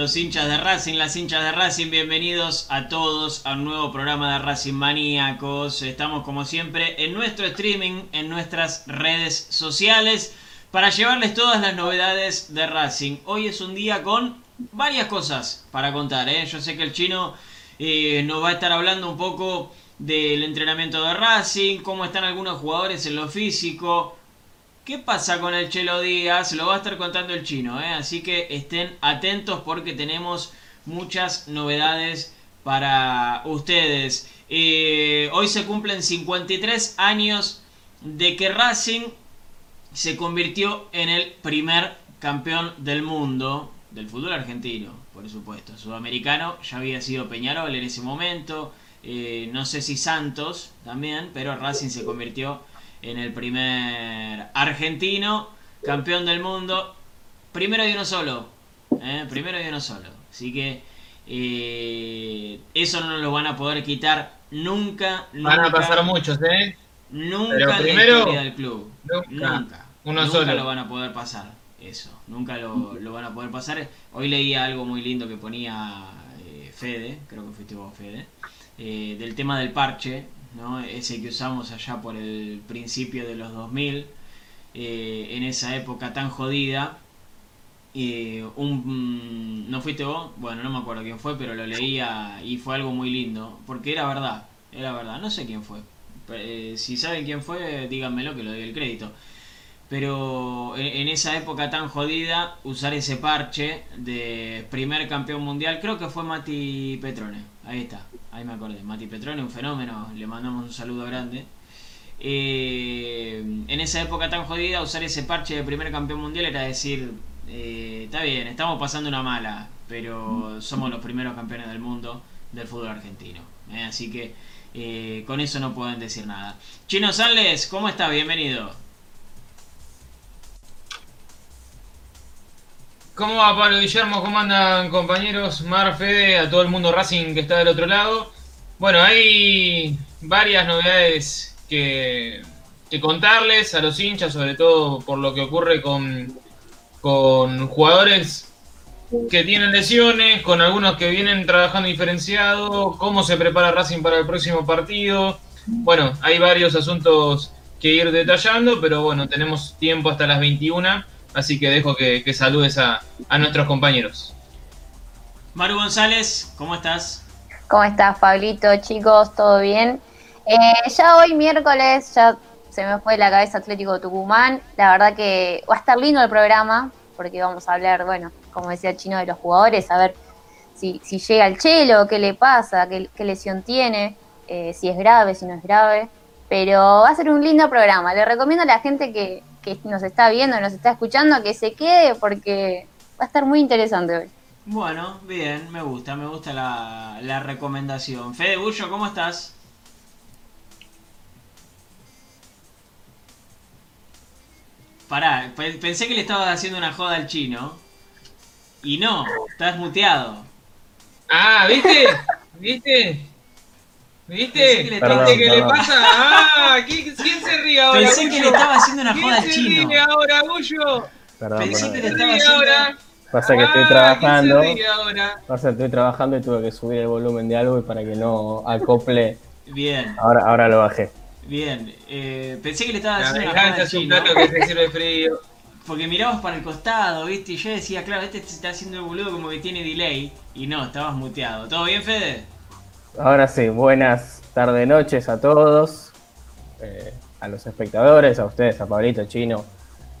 ¿Cómo están los hinchas de Racing, las hinchas de Racing? Bienvenidos a todos a un nuevo programa de Racing Maníacos. Estamos como siempre en nuestro streaming, en nuestras redes sociales, para llevarles todas las novedades de Racing. Hoy es un día con varias cosas para contar. ¿eh? Yo sé que el chino eh, nos va a estar hablando un poco del entrenamiento de Racing, cómo están algunos jugadores en lo físico, ¿Qué pasa con el Chelo Díaz? Lo va a estar contando el chino, ¿eh? así que estén atentos porque tenemos muchas novedades para ustedes. Eh, hoy se cumplen 53 años de que Racing se convirtió en el primer campeón del mundo del fútbol argentino, por supuesto. Sudamericano ya había sido Peñarol en ese momento, eh, no sé si Santos también, pero Racing se convirtió en el primer argentino, campeón del mundo, primero y uno solo, ¿eh? primero y uno solo. Así que eh, eso no lo van a poder quitar nunca. Van a pasar muchos, ¿eh? Nunca la historia del club. Nunca. Uno nunca lo van a poder pasar. Eso, nunca lo, van a poder pasar. Hoy leía algo muy lindo que ponía eh, Fede, creo que fuiste vos, Fede, del tema del parche, ¿no? ese que usamos allá por el principio de los 2000, eh, en esa época tan jodida. un, ¿No fuiste vos? Bueno, no me acuerdo quién fue, pero lo leía y fue algo muy lindo, porque era verdad, era verdad, no sé quién fue. Eh, si saben quién fue, díganmelo que lo doy el crédito. Pero en, esa época tan jodida, usar ese parche de primer campeón mundial, creo que fue Mati Petrone. Ahí está, ahí me acordé. Mati Petrone, un fenómeno, le mandamos un saludo grande. Eh, en esa época tan jodida, usar ese parche de primer campeón mundial era decir, eh, está bien, estamos pasando una mala, pero somos los primeros campeones del mundo del fútbol argentino. ¿eh? Así que con eso no pueden decir nada. Chino Sales, ¿cómo está? Bienvenido. ¿Cómo va Pablo Guillermo? ¿Cómo andan compañeros? Mar, Fede, a todo el mundo Racing que está del otro lado. Bueno, hay varias novedades que, contarles a los hinchas, sobre todo por lo que ocurre con, con jugadores que tienen lesiones, con algunos que vienen trabajando diferenciado, cómo se prepara Racing para el próximo partido. Bueno, hay varios asuntos que ir detallando, pero bueno, tenemos tiempo hasta las 21 Así que dejo que, saludes a, nuestros compañeros. Maru González, ¿cómo estás? ¿Cómo estás, Pablito? Chicos, ¿todo bien? Eh, ya hoy miércoles, ya se me fue la cabeza Atlético Tucumán. La verdad que va a estar lindo el programa, porque vamos a hablar, bueno, como decía el chino, de los jugadores, a ver si, llega el chelo, qué le pasa, qué, lesión tiene, eh, si es grave, si no es grave. Pero va a ser un lindo programa. Le recomiendo a la gente que, que nos está viendo, nos está escuchando, que se quede porque va a estar muy interesante hoy. Bueno, bien, me gusta, me gusta la, recomendación. Fede Bullo, ¿cómo estás? Pará, pensé que le estabas haciendo una joda al chino. Y no, estás muteado. Ah, ¿viste? ¿Viste? ¿Viste? ¿Viste qué le pasa? Ah, ¿quién, se ríe ahora? Pensé que le estaba haciendo una joda al chino. ¿Quién se ríe ahora, Bullo? Pensé que le estaba haciendo... ahora? Pasa que estoy ah, trabajando. Pasa que estoy trabajando y tuve que subir el volumen de algo para que no acople. Bien. Ahora, ahora lo bajé. Bien. Eh, pensé que le estaba haciendo una joda al chino. un plato que se sirve frío. Porque mirabas para el costado, ¿viste? Y yo decía, claro, este se está haciendo el boludo como que tiene delay. Y no, estabas muteado. ¿Todo bien, Fede? Ahora sí, buenas tardes, noches a todos, eh, a los espectadores, a ustedes, a Pablito, Chino,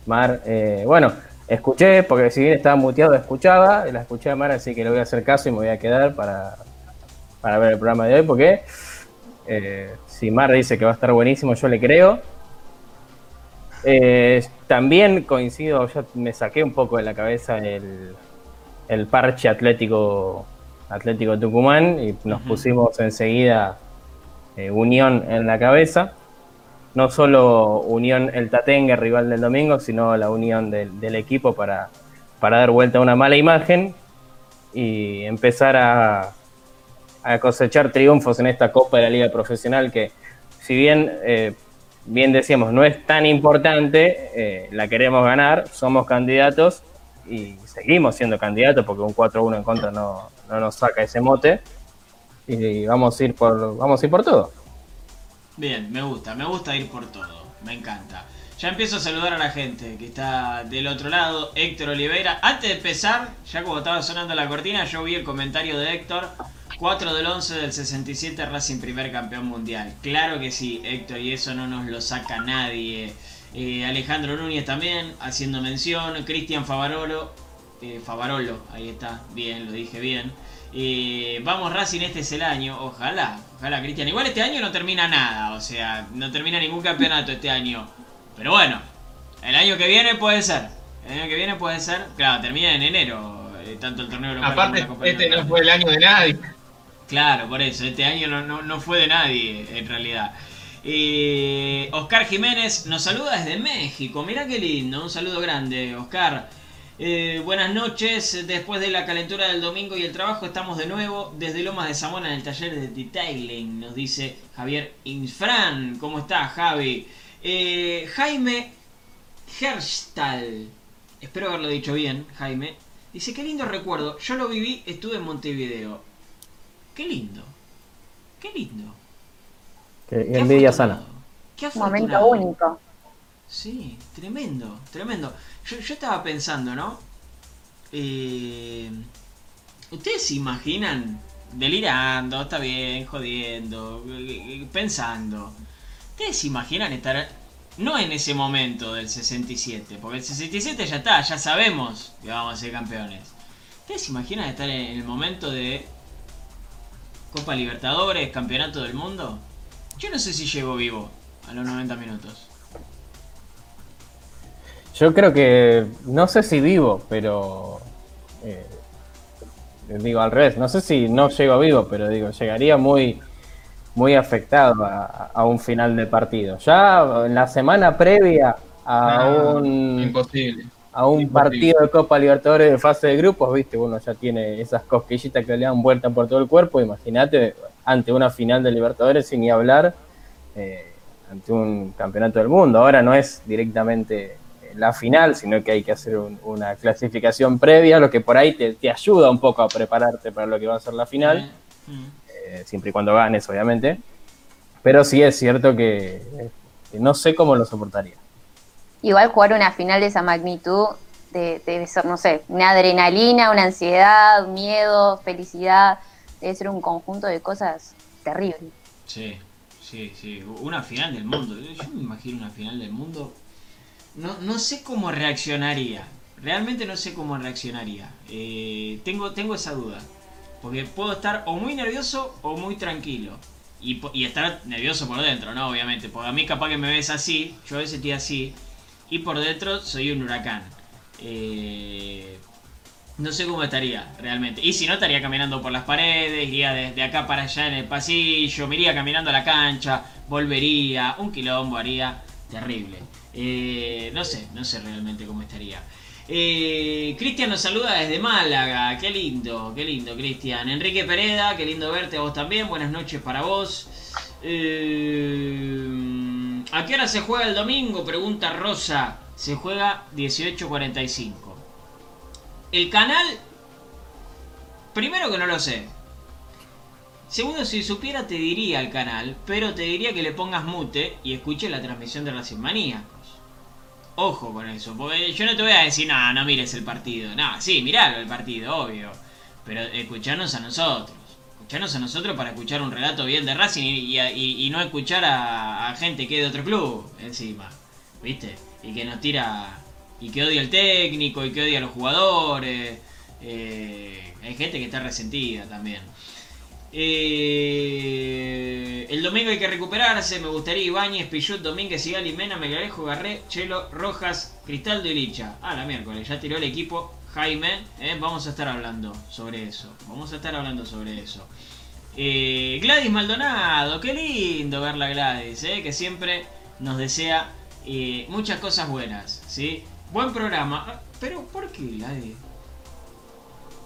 Mar. Eh, bueno, escuché, porque si bien estaba muteado, escuchaba, la escuché a Mar, así que le voy a hacer caso y me voy a quedar para, para ver el programa de hoy, porque eh, si Mar dice que va a estar buenísimo, yo le creo. también coincido, yo me saqué un poco de la cabeza el, el parche atlético Atlético Tucumán y nos pusimos enseguida eh, Unión en la cabeza. No solo Unión el Tatengue, rival del domingo, sino la unión del, equipo para, para, dar vuelta a una mala imagen y empezar a, cosechar triunfos en esta Copa de la Liga Profesional que, si bien, eh, bien decíamos, no es tan importante, eh, la queremos ganar, somos candidatos y seguimos siendo candidatos porque un 4-1 en contra no, no nos saca ese mote. Y vamos a ir por, vamos a ir por todo. Bien, me gusta, me gusta ir por todo, me encanta. Ya empiezo a saludar a la gente que está del otro lado. Héctor Oliveira. Antes de empezar, ya como estaba sonando la cortina, yo vi el comentario de Héctor. 4 del 11 del 67 Racing primer campeón mundial. Claro que sí, Héctor, y eso no nos lo saca nadie. Eh, Alejandro Núñez también haciendo mención. Cristian Favarolo. Eh, Favarolo, ahí está, bien, lo dije bien. Eh, vamos Racing, este es el año. Ojalá, ojalá Cristian. Igual este año no termina nada, o sea, no termina ningún campeonato este año. Pero bueno, el año que viene puede ser. El año que viene puede ser. Claro, termina en enero, eh, tanto el torneo local Aparte, este no fue el año de nadie. Claro, por eso, este año no, no, fue de nadie, en realidad. Oscar Jiménez nos saluda desde México. Mirá qué lindo, un saludo grande, Oscar. Eh, buenas noches, después de la calentura del domingo y el trabajo estamos de nuevo desde Lomas de Zamora en el taller de detailing, nos dice Javier Infran. ¿Cómo está Javi? Eh, Jaime Herstal, espero haberlo dicho bien, Jaime, dice, qué lindo recuerdo, yo lo viví, estuve en Montevideo. Qué lindo, qué lindo. Qué, envidia sana. Qué Un momento único. Sí, tremendo, tremendo. Yo, estaba pensando, ¿no? Eh, ¿Ustedes se imaginan delirando, está bien, jodiendo, pensando? ¿Ustedes se imaginan estar no en ese momento del 67? Porque el 67 ya está, ya sabemos que vamos a ser campeones. ¿Ustedes se imaginan estar en el momento de Copa Libertadores, Campeonato del Mundo? Yo no sé si llego vivo a los 90 minutos. Yo creo que, no sé si vivo, pero eh, digo al revés, no sé si no llego vivo, pero digo, llegaría muy muy afectado a, un final de partido. Ya en la semana previa a un imposible. a un partido de Copa Libertadores de fase de grupos, viste, uno ya tiene esas cosquillitas que le dan vuelta por todo el cuerpo. Imagínate ante una final de Libertadores sin ni hablar eh, ante un campeonato del mundo. Ahora no es directamente la final, sino que hay que hacer una clasificación previa, lo que por ahí te, te, ayuda un poco a prepararte para lo que va a ser la final. Eh, siempre y cuando ganes, obviamente. Pero sí es cierto que, no sé cómo lo soportaría. Igual jugar una final de esa magnitud debe ser, no sé, una adrenalina, una ansiedad, miedo, felicidad. Debe ser un conjunto de cosas terribles. Sí, sí, sí. Una final del mundo. Yo me imagino una final del mundo. No, no sé cómo reaccionaría. Realmente no sé cómo reaccionaría. Eh, tengo, tengo esa duda. Porque puedo estar o muy nervioso o muy tranquilo. Y, estar nervioso por dentro, ¿no? Obviamente. Porque a mí capaz que me ves así, yo a veces estoy así. Y por dentro soy un huracán. Eh, no sé cómo estaría realmente. Y si no, estaría caminando por las paredes, iría desde acá para allá en el pasillo, me iría caminando a la cancha, volvería, un quilombo haría terrible. Eh, no sé, no sé realmente cómo estaría. Eh, Cristian nos saluda desde Málaga. Qué lindo, qué lindo, Cristian. Enrique Pereda, qué lindo verte a vos también. Buenas noches para vos. Eh, ¿A qué hora se juega el domingo? Pregunta Rosa. Se juega 18.45. El canal. Primero que no lo sé. Segundo, si supiera te diría el canal, pero te diría que le pongas mute y escuche la transmisión de Racing Manía. Ojo con eso, porque yo no te voy a decir, no, no mires el partido. No, sí, miralo el partido, obvio. Pero escucharnos a nosotros. Escucharnos a nosotros para escuchar un relato bien de Racing y, no escuchar a, gente que es de otro club encima. ¿Viste? Y que nos tira. Y que odia el técnico y que odia a los jugadores. Eh, hay gente que está resentida también. Eh, el domingo hay que recuperarse. Me gustaría Ibáñez, Pillot, Domínguez, Sigali, Mena, Megalejo, Garré, Chelo, Rojas, Cristal de Licha. Ah, la miércoles, ya tiró el equipo Jaime. Eh, vamos a estar hablando sobre eso. Vamos a estar hablando sobre eso. Eh, Gladys Maldonado, qué lindo verla Gladys, que siempre nos desea muchas cosas buenas. ¿sí? Buen programa. Ah, pero, ¿por qué Gladys?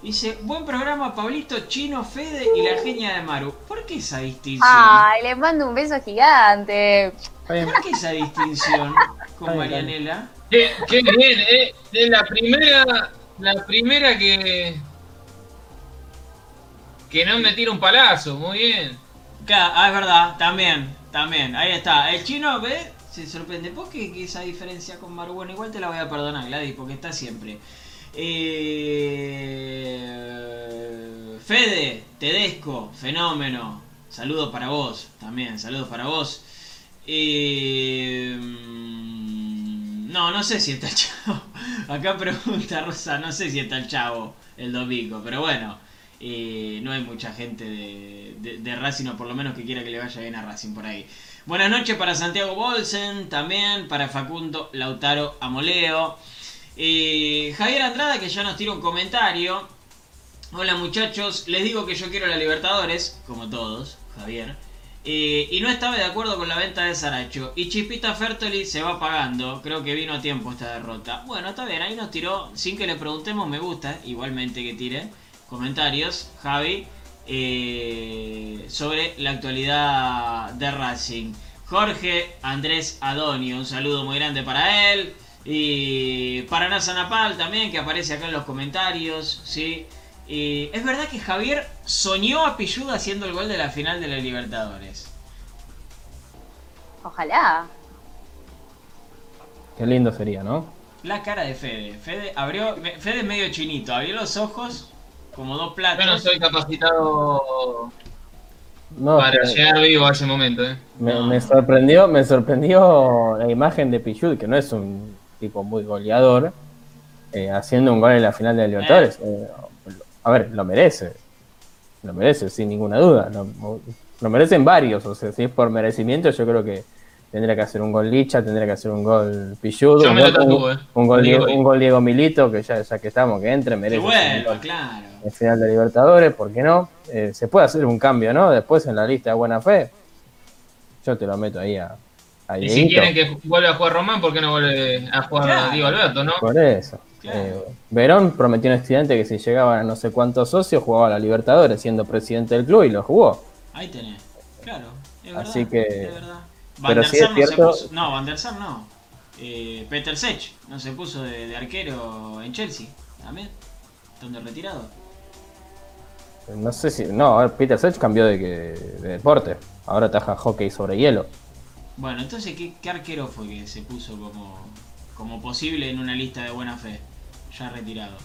Dice, buen programa Pablito, Chino, Fede y la genia de Maru. ¿Por qué esa distinción? Ay, les mando un beso gigante. ¿Por qué esa distinción con Marianela? Qué, bien, eh. De la primera La primera que. Que no me tira un palazo, muy bien. Claro, ah, es verdad, también, también. Ahí está. El chino, ¿ve? Se sorprende. ¿Por qué esa diferencia con Maru? Bueno, igual te la voy a perdonar, Gladys, porque está siempre. Eh... Fede, Tedesco, fenómeno. Saludos para vos, también, saludos para vos. Eh... No, no sé si está el chavo. Acá pregunta Rosa, no sé si está el chavo el domingo, pero bueno, eh, no hay mucha gente de, de, Racing, o por lo menos que quiera que le vaya bien a Racing por ahí. Buenas noches para Santiago Bolsen, también para Facundo Lautaro Amoleo. Eh, Javier Andrada, que ya nos tira un comentario. Hola muchachos, les digo que yo quiero la Libertadores, como todos, Javier. Eh, y no estaba de acuerdo con la venta de Saracho. Y Chispita Fertoli se va pagando. Creo que vino a tiempo esta derrota. Bueno, está bien, ahí nos tiró, sin que le preguntemos, me gusta, igualmente que tire comentarios, Javi, eh, sobre la actualidad de Racing. Jorge Andrés Adonio, un saludo muy grande para él. Y para Nasa Napal también, que aparece acá en los comentarios, ¿sí? Y es verdad que Javier soñó a Pilludo haciendo el gol de la final de la Libertadores. Ojalá. Qué lindo sería, ¿no? La cara de Fede. Fede abrió. Fede es medio chinito. Abrió los ojos como dos platos. Yo no soy capacitado para llegar vivo a ese momento. ¿eh? Me, sorprendió, me sorprendió la imagen de Pichud, que no es un tipo muy goleador, eh, haciendo un gol en la final de Libertadores. Eh, a ver, lo merece. Lo merece, sin ninguna duda. Lo, merecen varios. O sea, si es por merecimiento, yo creo que tendría que hacer un gol Licha, tendría que hacer un gol Pilludo, un, gol, un, gol Diego, un, gol Diego, Milito, que ya, ya que estamos, que entre, merece. Bueno, claro. El final de Libertadores, ¿por qué no? Eh, se puede hacer un cambio, ¿no? Después en la lista de buena fe. Yo te lo meto ahí a. a y si quieren que vuelva a jugar Román, ¿por qué no vuelve a jugar Diego Alberto, no? Por eso. Eh, Verón prometió un estudiante que si llegaban a no sé cuántos socios jugaba a la Libertadores siendo presidente del club y lo jugó. Ahí tenés, claro. Es Así que. Es verdad. Van der Sar no se puso. No, Van der Sar no. Eh, Peter Sech no se puso de, arquero en Chelsea también. Donde retirado. No sé si. No, Peter Sech cambió de, de deporte. Ahora taja hockey sobre hielo. Bueno, entonces, ¿qué, ¿qué, arquero fue que se puso como, como posible en una lista de buena fe? ya retirado.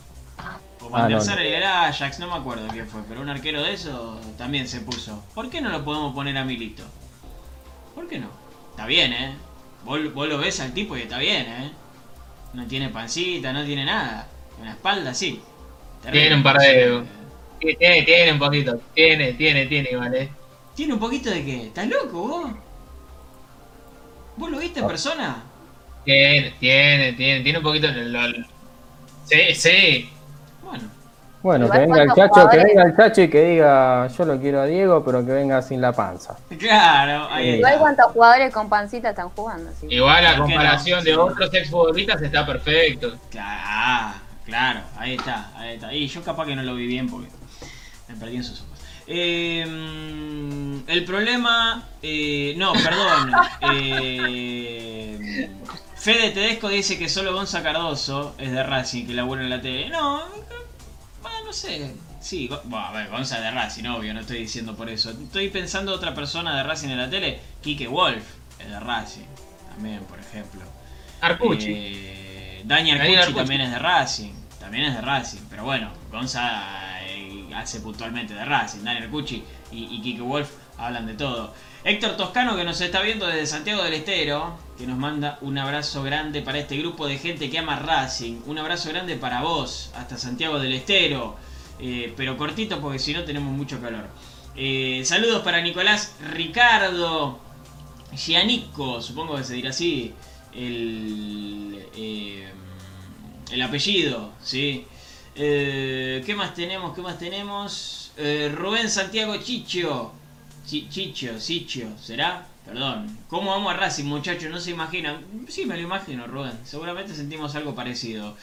O der Sar era Ajax, no me acuerdo quién fue, pero un arquero de eso también se puso. ¿Por qué no lo podemos poner a Milito? ¿Por qué no? Está bien, ¿eh? Vos, lo ves al tipo y está bien, ¿eh? No tiene pancita, no tiene nada. Una espalda, sí. Tiene un par de... Tiene, tiene un poquito. Tiene, tiene, tiene, vale. ¿Tiene un poquito de qué? ¿Estás loco vos? ¿Vos lo viste en persona? Tiene, tiene, tiene, tiene un poquito en el, Sí, sí. Bueno. Bueno, que venga el chacho, que venga el chacho y que diga yo lo quiero a Diego, pero que venga sin la panza. Claro, ahí Igual cuántos jugadores con pancita están jugando. Igual la comparación de otros exfutbolistas está perfecto. Claro, claro, ahí está, ahí está. Y yo capaz que no lo vi bien porque me perdí en sus. Eh, el problema, eh, no, perdón. Eh, Fede Tedesco dice que solo Gonza Cardoso es de Racing, que la labura en la tele. No, no sé. Sí, bueno, a ver, Gonza de Racing, obvio, no estoy diciendo por eso. Estoy pensando otra persona de Racing en la tele. Kike Wolf es de Racing, también, por ejemplo. Arcucci. Eh, Dani Arcucci, también es de Racing. También es de Racing, pero bueno, Gonza hace puntualmente de Racing. Dani Arcucci y, y Kike Wolf hablan de todo. Héctor Toscano que nos está viendo desde Santiago del Estero, que nos manda un abrazo grande para este grupo de gente que ama Racing. Un abrazo grande para vos, hasta Santiago del Estero. Eh, pero cortito porque si no tenemos mucho calor. Eh, saludos para Nicolás Ricardo Gianico, supongo que se dirá así el, eh, el apellido, ¿sí? ¿Qué más tenemos? ¿Qué más tenemos? Rubén Santiago Chicho, Chicho, Chicho, ¿será? Perdón. ¿Cómo vamos a Racing, muchachos? No se imaginan. Sí, me lo imagino, Rubén. Seguramente sentimos algo parecido.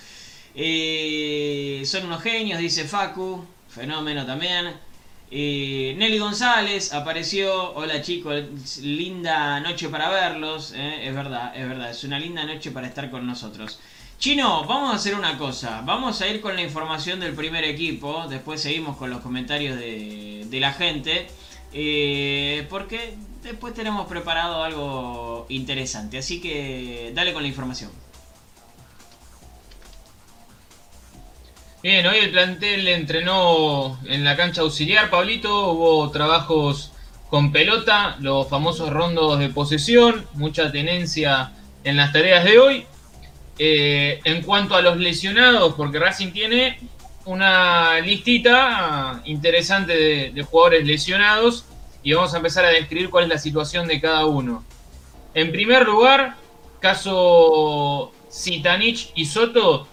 Eh, son unos genios, dice Facu. Fenómeno también. Eh, Nelly González apareció. Hola chicos, linda noche para verlos. eh, es verdad, es verdad, es una linda noche para estar con nosotros. Chino, vamos a hacer una cosa. Vamos a ir con la información del primer equipo. Después seguimos con los comentarios de, la gente. eh, porque después tenemos preparado algo interesante. Así que dale con la información. Bien, hoy el plantel entrenó en la cancha auxiliar, Pablito. Hubo trabajos con pelota, los famosos rondos de posesión, mucha tenencia en las tareas de hoy. Eh, en cuanto a los lesionados, porque Racing tiene una listita interesante de, de jugadores lesionados y vamos a empezar a describir cuál es la situación de cada uno. En primer lugar, caso Zitanich y Soto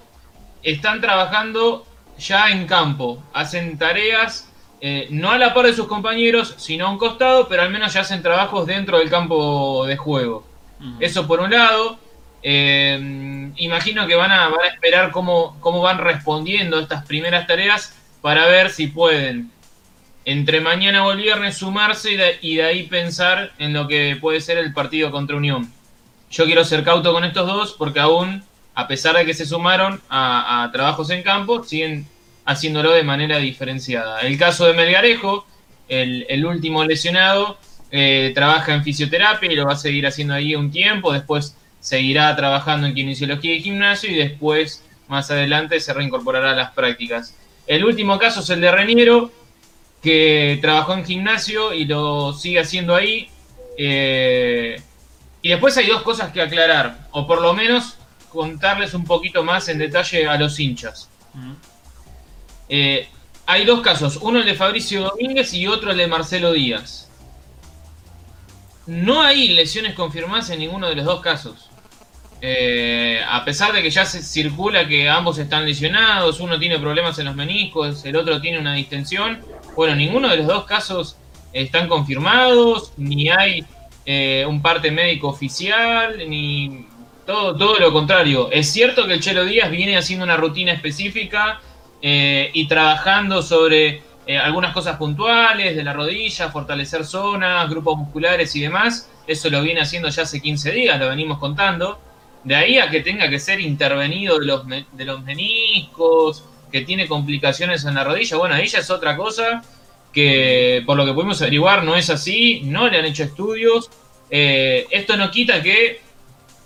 están trabajando ya en campo, hacen tareas eh, no a la par de sus compañeros, sino a un costado, pero al menos ya hacen trabajos dentro del campo de juego. Eso por un lado. Eh, imagino que van a, esperar cómo, cómo van respondiendo estas primeras tareas para ver si pueden entre mañana o el viernes sumarse y de, ahí pensar en lo que puede ser el partido contra Unión. Yo quiero ser cauto con estos dos porque aún, a pesar de que se sumaron a, trabajos en campo, siguen haciéndolo de manera diferenciada. El caso de Melgarejo, el, el último lesionado, eh, trabaja en fisioterapia y lo va a seguir haciendo ahí un tiempo, después seguirá trabajando en kinesiología y gimnasio y después, más adelante, se reincorporará a las prácticas. El último caso es el de Reniero, que trabajó en gimnasio y lo sigue haciendo ahí. Eh, y después hay dos cosas que aclarar, o por lo menos contarles un poquito más en detalle a los hinchas. Eh, hay dos casos, uno el de Fabricio Domínguez y otro el de Marcelo Díaz. No hay lesiones confirmadas en ninguno de los dos casos. Eh, a pesar de que ya se circula que ambos están lesionados, uno tiene problemas en los meniscos, el otro tiene una distensión. Bueno, ninguno de los dos casos están confirmados, ni hay eh, un parte médico oficial, ni todo, todo lo contrario. Es cierto que el Chelo Díaz viene haciendo una rutina específica eh, y trabajando sobre eh, algunas cosas puntuales de la rodilla, fortalecer zonas, grupos musculares y demás. Eso lo viene haciendo ya hace 15 días, lo venimos contando. De ahí a que tenga que ser intervenido de los, de los meniscos, que tiene complicaciones en la rodilla, bueno, ahí ya es otra cosa que por lo que pudimos averiguar no es así, no le han hecho estudios. Eh, esto no quita que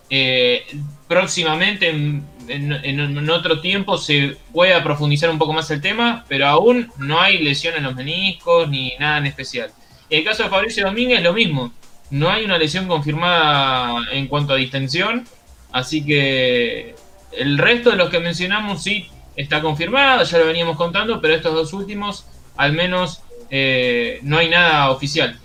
eh, próximamente, en, en- en otro tiempo, se pueda profundizar un poco más el tema, pero aún no hay lesión en los meniscos ni nada en especial. En el caso de Fabricio Domínguez, lo mismo. No hay una lesión confirmada en cuanto a distensión, así que el resto de los que mencionamos sí está confirmado, ya lo veníamos contando, pero estos dos últimos, al menos, eh, no hay nada oficial.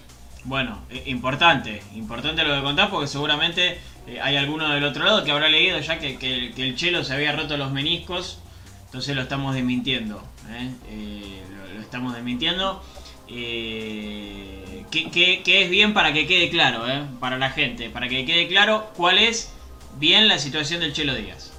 Bueno, importante, importante lo que contás porque seguramente eh, hay alguno del otro lado que habrá leído ya que, el Chelo se había roto los meniscos, entonces lo estamos desmintiendo, ¿eh? Lo, estamos desmintiendo, eh, que, es bien para que quede claro, para la gente, para que quede claro cuál es bien la situación del Chelo Díaz.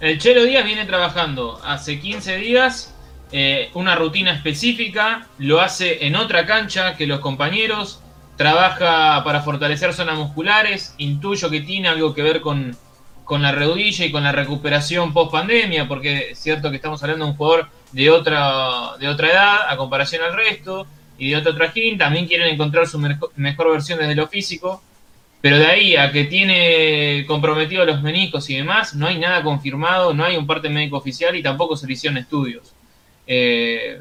El Chelo Díaz viene trabajando hace 15 días eh, una rutina específica, lo hace en otra cancha que los compañeros, trabaja para fortalecer zonas musculares, intuyo que tiene algo que ver con, con la rodilla y con la recuperación post pandemia, porque es cierto que estamos hablando de un jugador de otra, de otra edad a comparación al resto y de otro trajín, también quieren encontrar su merco- mejor versión desde lo físico. Pero de ahí a que tiene comprometido los meniscos y demás, no hay nada confirmado, no hay un parte médico oficial y tampoco se le hicieron estudios. Eh,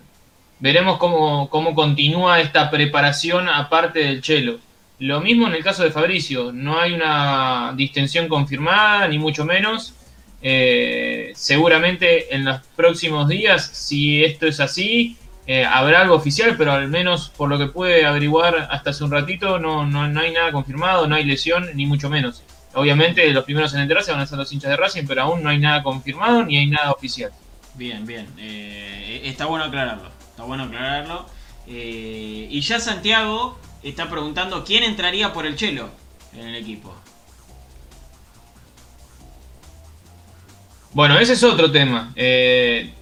veremos cómo, cómo continúa esta preparación aparte del chelo. Lo mismo en el caso de Fabricio, no hay una distensión confirmada, ni mucho menos. Eh, seguramente en los próximos días, si esto es así, eh, habrá algo oficial, pero al menos por lo que pude averiguar hasta hace un ratito, no, no, no hay nada confirmado, no hay lesión, ni mucho menos. Obviamente los primeros en enterarse van a ser los hinchas de Racing, pero aún no hay nada confirmado ni hay nada oficial. Bien, bien. Eh, está bueno aclararlo. Está bueno aclararlo. Eh, y ya Santiago está preguntando quién entraría por el Chelo en el equipo. Bueno, ese es otro tema. Eh,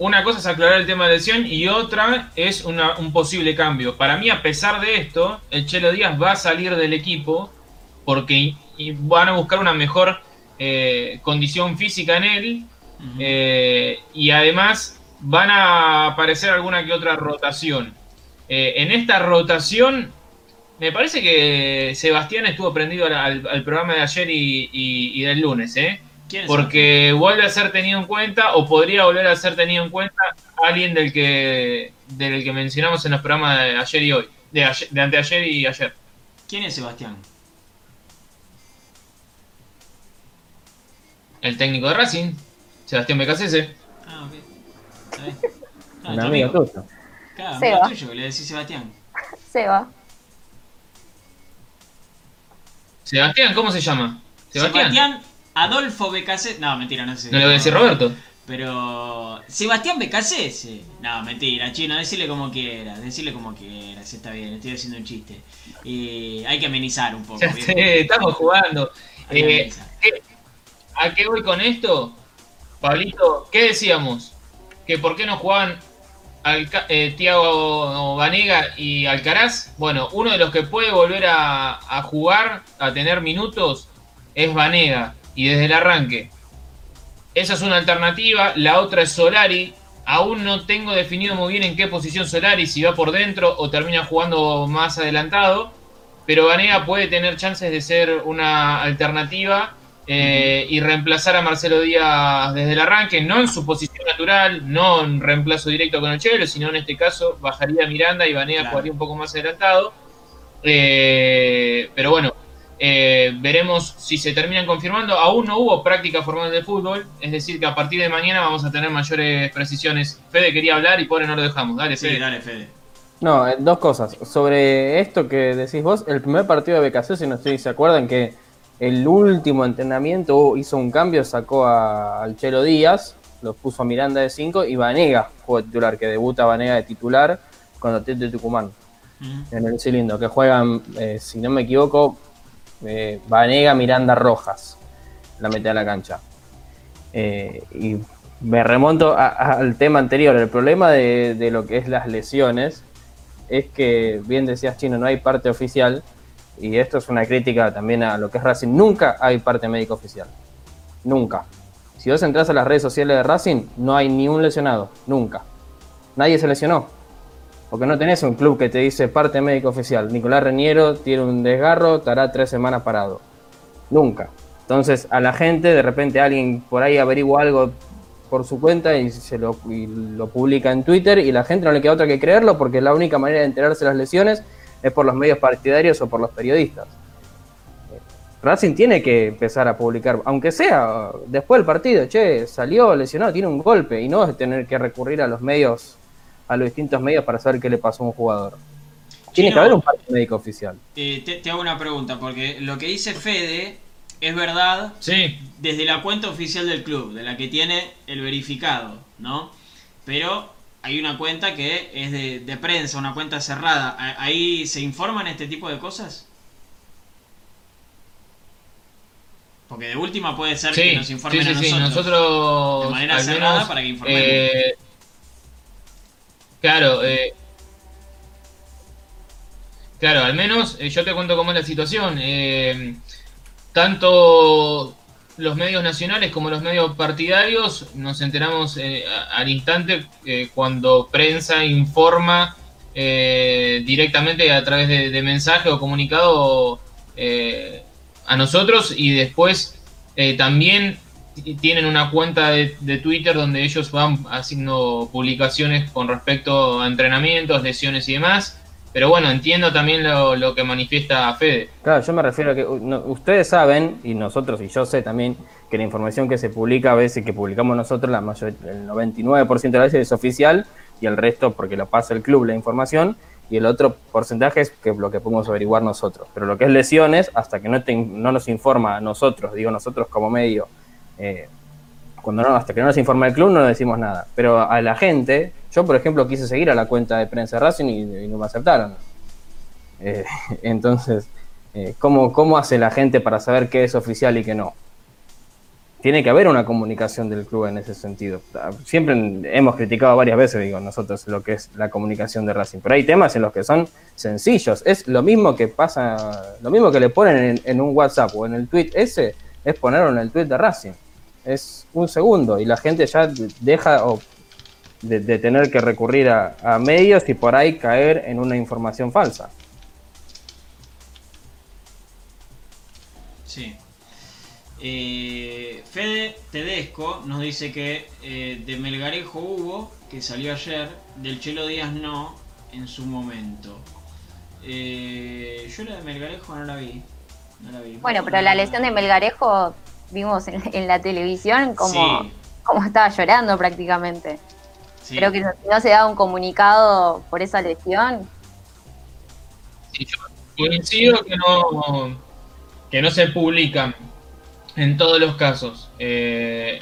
una cosa es aclarar el tema de lesión y otra es un posible cambio. Para mí, a pesar de esto, el Chelo Díaz va a salir del equipo porque van a buscar una mejor eh, condición física en él eh, y además van a aparecer alguna que otra rotación. Eh, en esta rotación, me parece que Sebastián estuvo prendido al, programa de ayer y, del lunes, ¿eh? Porque vuelve a ser tenido en cuenta, o podría volver a ser tenido en cuenta, alguien del que del que mencionamos en los programas de ayer y hoy, de, de anteayer y ayer. ¿Quién es Sebastián? El técnico de Racing, Sebastián Becasese. Ah, ok. Ah, Un amigo tuyo. Claro, amigo tuyo, le decís Sebastián. Seba. Sebastián, ¿cómo se llama? Sebastián, Adolfo Becasese. No, mentira, no sé. No le voy a decir Roberto. Pero. Sebastián Becasese. No, mentira, chino, decirle como quieras. Decirle como quieras, está bien, estoy haciendo un chiste. Y hay que amenizar un poco. Sí, estamos jugando. Eh, ¿A qué voy con esto? Pablito, ¿qué decíamos? Que por qué no jugaban eh, Tiago Vanega y Alcaraz. Bueno, uno de los que puede volver a, jugar, a tener minutos, es Vanega. Y desde el arranque. Esa es una alternativa. La otra es Solari. Aún no tengo definido muy bien en qué posición Solari, si va por dentro o termina jugando más adelantado. Pero Vanega puede tener chances de ser una alternativa eh, y reemplazar a Marcelo Díaz desde el arranque, no en su posición natural, no en reemplazo directo con el Chelo, sino en este caso bajaría Miranda y Vanega jugaría un poco más adelantado. Eh, pero bueno, eh, veremos si se terminan confirmando. Aún no hubo práctica formal de fútbol, es decir, que a partir de mañana vamos a tener mayores precisiones. Fede quería hablar y por no lo dejamos. Dale, Fede. dale, Fede. No, dos cosas. Sobre esto que decís vos, el primer partido de BKC, si no estoy, se acuerdan que el último entrenamiento hizo un cambio, sacó a, al Chelo Díaz, lo puso a Miranda de 5 y Vanega fue titular, que debuta Vanega de titular con de Tucumán en el cilindro, que juegan, eh, si no me equivoco, Vanega, Miranda, Rojas, la mete a la cancha. Eh, y me remonto al tema anterior, el problema de, de lo que es las lesiones es que, bien decías Chino, no hay parte oficial, y esto es una crítica también a lo que es Racing, nunca hay parte médica oficial. Nunca. Si vos entras a las redes sociales de Racing, no hay ni un lesionado. Nunca. Nadie se lesionó. Porque no tenés un club que te dice parte médica oficial. Nicolás Reñero tiene un desgarro, estará tres semanas parado. Nunca. Entonces, a la gente, de repente alguien por ahí averigua algo por su cuenta y, se lo, publica en Twitter y la gente no le queda otra que creerlo porque la única manera de enterarse de las lesiones es por los medios partidarios o por los periodistas. Racing tiene que empezar a publicar, aunque sea después del partido, che, salió lesionado, tiene un golpe, y no es tener que recurrir a los medios, a los distintos medios para saber qué le pasó a un jugador. Tiene que haber un parte médico oficial. Eh, te, hago una pregunta, porque lo que dice Fede es verdad sí. desde la cuenta oficial del club, de la que tiene el verificado, ¿no? Pero hay una cuenta que es de, prensa, una cuenta cerrada. ¿Ahí se informan este tipo de cosas? Porque de última puede ser que nos informen a nosotros, nosotros de manera cerrada para que informemos. Eh, claro, eh, claro, al menos eh, yo te cuento cómo es la situación. tanto los medios nacionales como los medios partidarios nos enteramos eh, al instante eh, cuando prensa informa eh, directamente a través de, mensaje o comunicado a nosotros y después también tienen una cuenta de, Twitter donde ellos van haciendo publicaciones con respecto a entrenamientos, lesiones y demás. Pero bueno, entiendo también lo, que manifiesta Fede. Claro, yo me refiero a que ustedes saben, y nosotros, y yo sé también, que la información que se publica a veces, que publicamos nosotros, la mayor, el 99% de las veces es oficial, y el resto porque lo pasa el club la información, y el otro porcentaje es que lo que podemos averiguar nosotros. Pero lo que es lesiones, hasta que no, no nos informa a nosotros, digo nosotros como medio, eh, cuando no, hasta que no nos informa el club no decimos nada. Pero a la gente, yo por ejemplo quise seguir a la cuenta de prensa Racing y, no me aceptaron. Eh, entonces, eh, ¿cómo, hace la gente para saber qué es oficial y qué no? tiene que haber una comunicación del club en ese sentido. Siempre hemos criticado varias veces, digo, nosotros lo que es la comunicación de Racing, pero hay temas en los que son sencillos. Es lo mismo que pasa, lo mismo que le ponen en, un WhatsApp o en el tweet ese, es ponerlo en el tweet de Racing. Es un segundo y la gente ya deja de, tener que recurrir a medios y por ahí caer en una información falsa. Sí, eh, Fede Tedesco nos dice que eh, de Melgarejo hubo, que salió ayer, del Chelo Díaz no, en su momento. Eh, yo la de Melgarejo no la vi. Bueno, pero la lesión de Melgarejo vimos en, la televisión como, como estaba llorando prácticamente. Creo que si no se da un comunicado por esa lesión. Sí, yo coincido que no, que no se publican en todos los casos. Eh,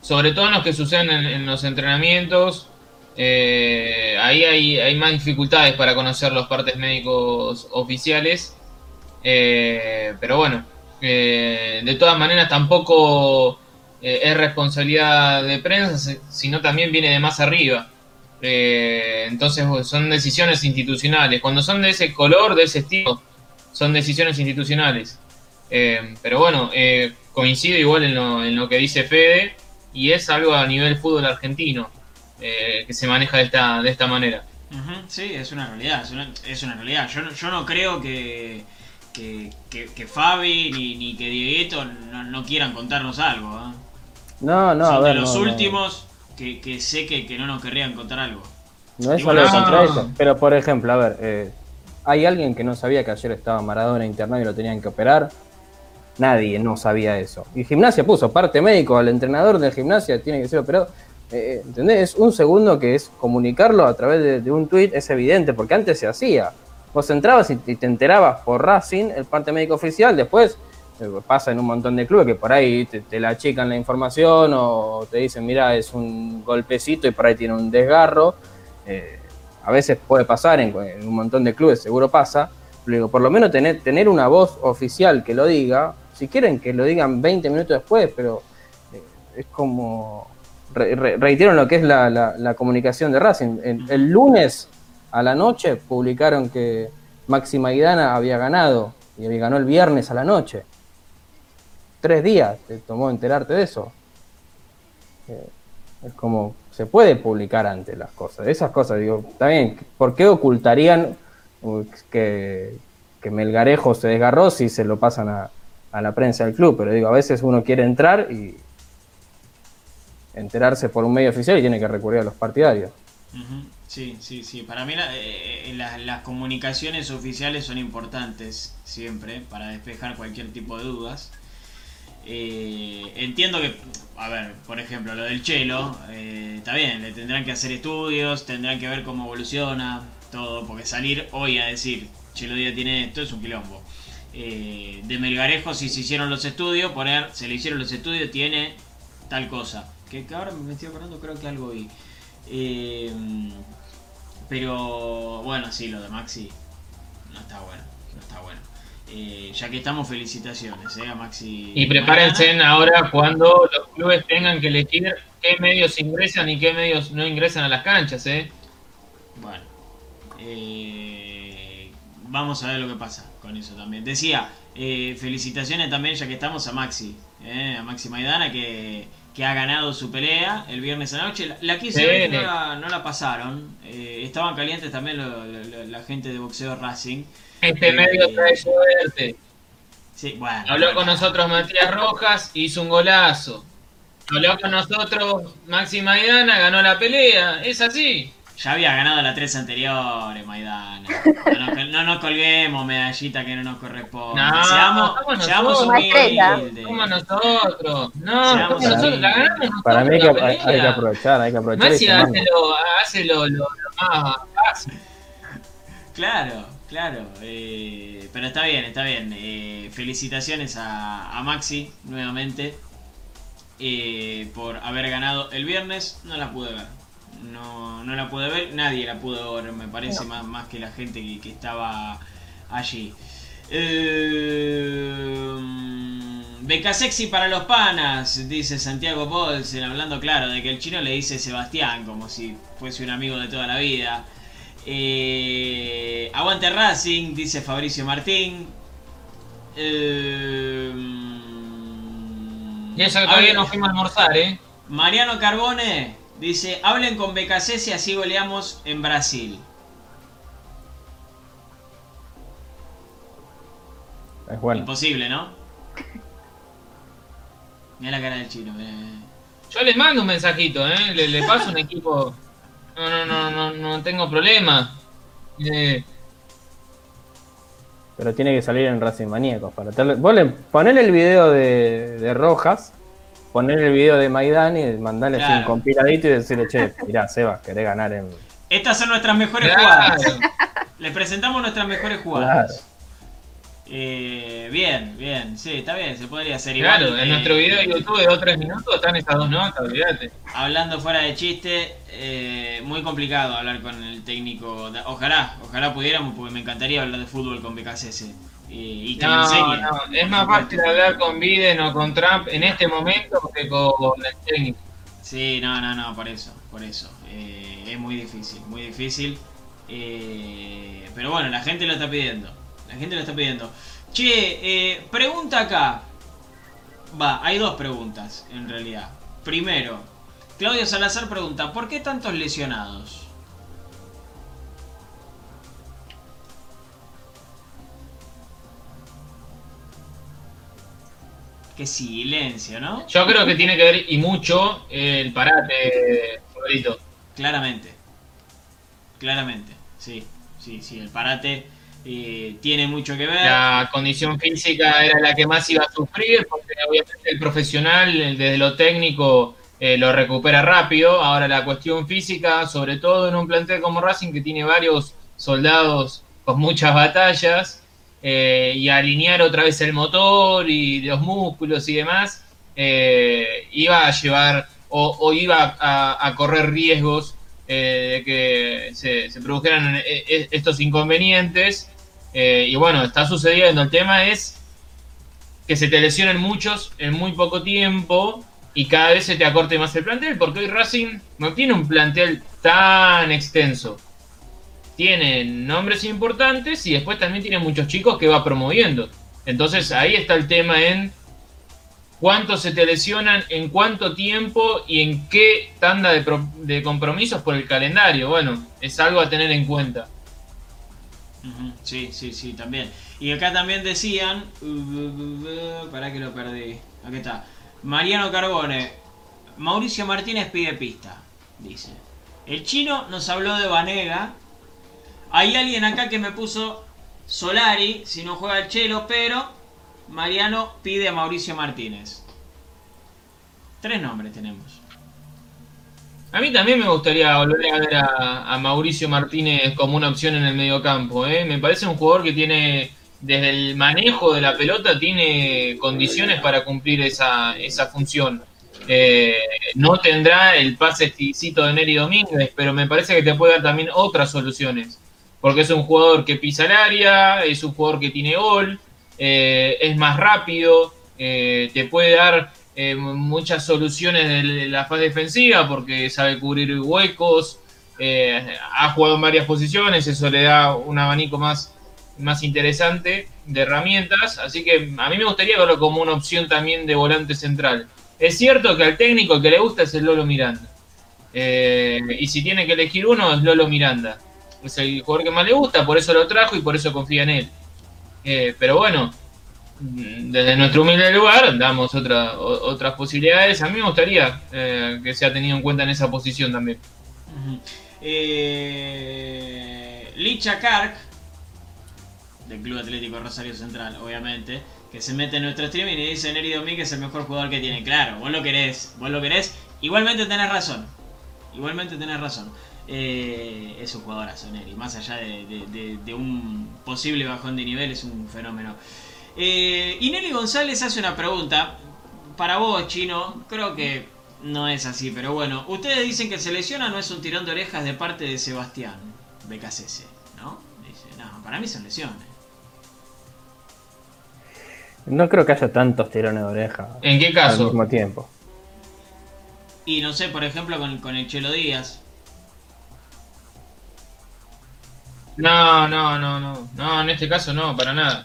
sobre todo en los que suceden en, los entrenamientos, eh, ahí hay, más dificultades para conocer los partes médicos oficiales. Eh, pero bueno, de todas maneras tampoco es responsabilidad de prensa, sino también viene de más arriba. entonces son decisiones institucionales. Cuando son de ese color, de ese estilo, son decisiones institucionales. pero bueno, coincido igual en lo, en lo que dice Fede y es algo a nivel fútbol argentino eh, que se maneja de esta, de esta manera. sí, es una realidad, es una, realidad. Yo, yo no creo que, que, que, Fabi ni, ni, que Dieguito no, quieran contarnos algo. ¿eh? No, no, Son a de los últimos que, que, sé que, que no nos querrían contar algo. No es solo contra eso, pero por ejemplo, a ver, eh, ¿hay alguien que no sabía que ayer estaba Maradona internado y lo tenían que operar? Nadie no sabía eso. Y Gimnasia puso parte médico al entrenador de Gimnasia, tiene que ser operado. Eh, ¿Entendés? Es un segundo que es comunicarlo a través de, un tuit, es evidente, porque antes se hacía. Vos entrabas y, te enterabas por Racing, el parte médico oficial, después eh, pasa en un montón de clubes que por ahí te, la achican la información o te dicen, mira, es un golpecito y por ahí tiene un desgarro. Eh, a veces puede pasar, en, un montón de clubes seguro pasa, pero por lo menos tener, tener una voz oficial que lo diga, si quieren que lo digan 20 minutos después, pero eh, es como, reitero lo que es la, comunicación de Racing. El, lunes a la noche publicaron que Maxi Maidana había ganado y ganó el viernes a la noche. Tres días te tomó enterarte de eso. Eh, es como, se puede publicar antes las cosas. Esas cosas, digo, también, ¿por qué ocultarían que, que Melgarejo se desgarró si se lo pasan a, a la prensa del club, pero digo, a veces uno quiere entrar y enterarse por un medio oficial y tiene que recurrir a los partidarios. Sí, sí, sí. Para mí eh, las comunicaciones oficiales son importantes siempre para despejar cualquier tipo de dudas. Eh, entiendo que, a ver, por ejemplo, lo del Chelo, eh, está bien, le tendrán que hacer estudios, tendrán que ver cómo evoluciona todo, porque salir hoy a decir, Chelo Díaz tiene esto es un quilombo. Eh, de Melgarejo, si se hicieron los estudios, poner, se le hicieron los estudios, tiene tal cosa. Que, ahora me estoy acordando, creo que algo vi. Eh, pero bueno, sí, lo de Maxi no está bueno. No está bueno. Eh, ya que estamos, felicitaciones a Maxi. Y prepárense ahora cuando los clubes tengan que elegir qué medios ingresan y qué medios no ingresan a las canchas. ¿eh? Bueno, vamos a ver lo que pasa con eso también. Decía, eh, felicitaciones también, ya que estamos, a Maxi, eh, a Maxi Maidana, que, que, ha ganado su pelea el viernes a la. La, quise ver, no la, no la pasaron. Eh, estaban calientes también la gente de boxeo Racing. Este medio trae suerte. Sí, bueno, Habló con nosotros Matías Rojas, hizo un golazo. Habló con nosotros Maxi Maidana, ganó la pelea. Es así. Ya había ganado las tres anteriores, Maidana. No, nos colguemos medallita que no nos corresponde. No, seamos, seamos humildes. Como nosotros. No, seamos nosotros. La ganamos Para mí hay que, hay, que, aprovechar, hay que aprovechar. Messi hace, lo, hace lo, lo, más fácil. Claro, claro. Eh, pero está bien, está bien. Eh, felicitaciones a, a, Maxi nuevamente eh, por haber ganado el viernes. No la pude ver no, no la pude ver, nadie la pudo ver, me parece, más, más que la gente que, estaba allí. Eh, Beca sexy para los panas, dice Santiago Polsen, hablando claro de que el chino le dice Sebastián, como si fuese un amigo de toda la vida. Eh, aguante Racing, dice Fabricio Martín. Eh, y eso que todavía no fuimos a almorzar, ¿eh? Mariano Carbone dice, hablen con BKC y así goleamos en Brasil. Es bueno. Imposible, ¿no? Mira la cara del chino. Yo le mando un mensajito, ¿eh? Le, paso un equipo. No, no, no, no, no tengo problema. Eh, pero tiene que salir en Racing Maníacos. Para Vos le poner el video de, Rojas, poner el video de Maidán y mandarle un compiladito y decirle, che, mirá, Seba, querés ganar en. Estas son nuestras mejores jugadas. Le presentamos nuestras mejores jugadas. Eh, bien, bien, sí, está bien, se podría hacer igual. Claro, en nuestro video de YouTube de dos tres minutos están esas dos notas, olvídate. Hablando fuera de chiste, eh, muy complicado hablar con el técnico. Ojalá, ojalá pudiéramos, porque me encantaría hablar de fútbol con BKCS. Y, y que no, es más fácil hablar con Biden o con Trump en este momento que con el técnico. Sí, no, no, no, por eso, por eso. Eh, es muy difícil, muy difícil. pero bueno, la gente lo está pidiendo. La gente lo está pidiendo. Che, eh, pregunta acá. Va, hay dos preguntas en realidad. Primero, Claudio Salazar pregunta, ¿por qué tantos lesionados? Qué silencio, ¿no? Yo creo que tiene que ver y mucho el parate, favorito. Claramente. Claramente, sí, sí, sí, el parate tiene mucho que ver. La condición física era la que más iba a sufrir, porque obviamente el profesional desde lo técnico eh, lo recupera rápido. Ahora la cuestión física, sobre todo en un plantel como Racing que tiene varios soldados con muchas batallas, eh, y alinear otra vez el motor y los músculos y demás, eh, iba a llevar o, iba a, correr riesgos de que se, se, produjeran estos inconvenientes eh, y bueno, está sucediendo. El tema es que se te lesionen muchos en muy poco tiempo y cada vez se te acorte más el plantel, porque hoy Racing no tiene un plantel tan extenso. Tiene nombres importantes y después también tiene muchos chicos que va promoviendo. Entonces ahí está el tema en cuántos se te lesionan, en cuánto tiempo y en qué tanda de, de compromisos por el calendario. Bueno, es algo a tener en cuenta. Sí, sí, sí, también. Y acá también decían. para que lo perdí. Aquí está. Mariano Carbone. Mauricio Martínez pide pista. Dice. El chino nos habló de Vanega. Hay alguien acá que me puso Solari si no juega el chelo, pero Mariano pide a Mauricio Martínez. Tres nombres tenemos. A mí también me gustaría volver a ver a, Mauricio Martínez como una opción en el mediocampo. ¿eh? Me parece un jugador que tiene, desde el manejo de la pelota, tiene condiciones para cumplir esa, esa función. Eh, no tendrá el pase exquisito de Neri Domínguez, pero me parece que te puede dar también otras soluciones. Porque es un jugador que pisa el área, es un jugador que tiene gol, eh, es más rápido, eh, te puede dar eh, muchas soluciones de la fase defensiva porque sabe cubrir huecos, ha jugado en varias posiciones, eso le da un abanico más, más interesante de herramientas, así que a mí me gustaría verlo como una opción también de volante central. Es cierto que al técnico que le gusta es el Lolo Miranda. Y si tiene que elegir uno es Lolo Miranda. Es el jugador que más le gusta, por eso lo trajo y por eso confía en él. pero bueno, desde nuestro humilde lugar damos otra, otras posibilidades. A mí me gustaría eh, que sea tenido en cuenta en esa posición también. Eh, Licha Kark, del Club Atlético Rosario Central, obviamente, que se mete en nuestro streaming y dice Neri Domínguez es el mejor jugador que tiene. Claro, vos lo querés, vos lo querés. Igualmente tenés razón. Igualmente tenés razón. Eh, es un jugadorazo, Neri. Más allá de un posible bajón de nivel, es un fenómeno. Eh, y Nelly González hace una pregunta. Para vos, chino, creo que no es así, pero bueno. Ustedes dicen que se lesiona no es un tirón de orejas de parte de Sebastián BKCC, ¿no? Dice, no, para mí son lesiones. No creo que haya tantos tirones de oreja. ¿En qué caso? Al mismo tiempo. Y no sé, por ejemplo, con, con el Chelo Díaz. No, no, no, no. No, en este caso no, para nada.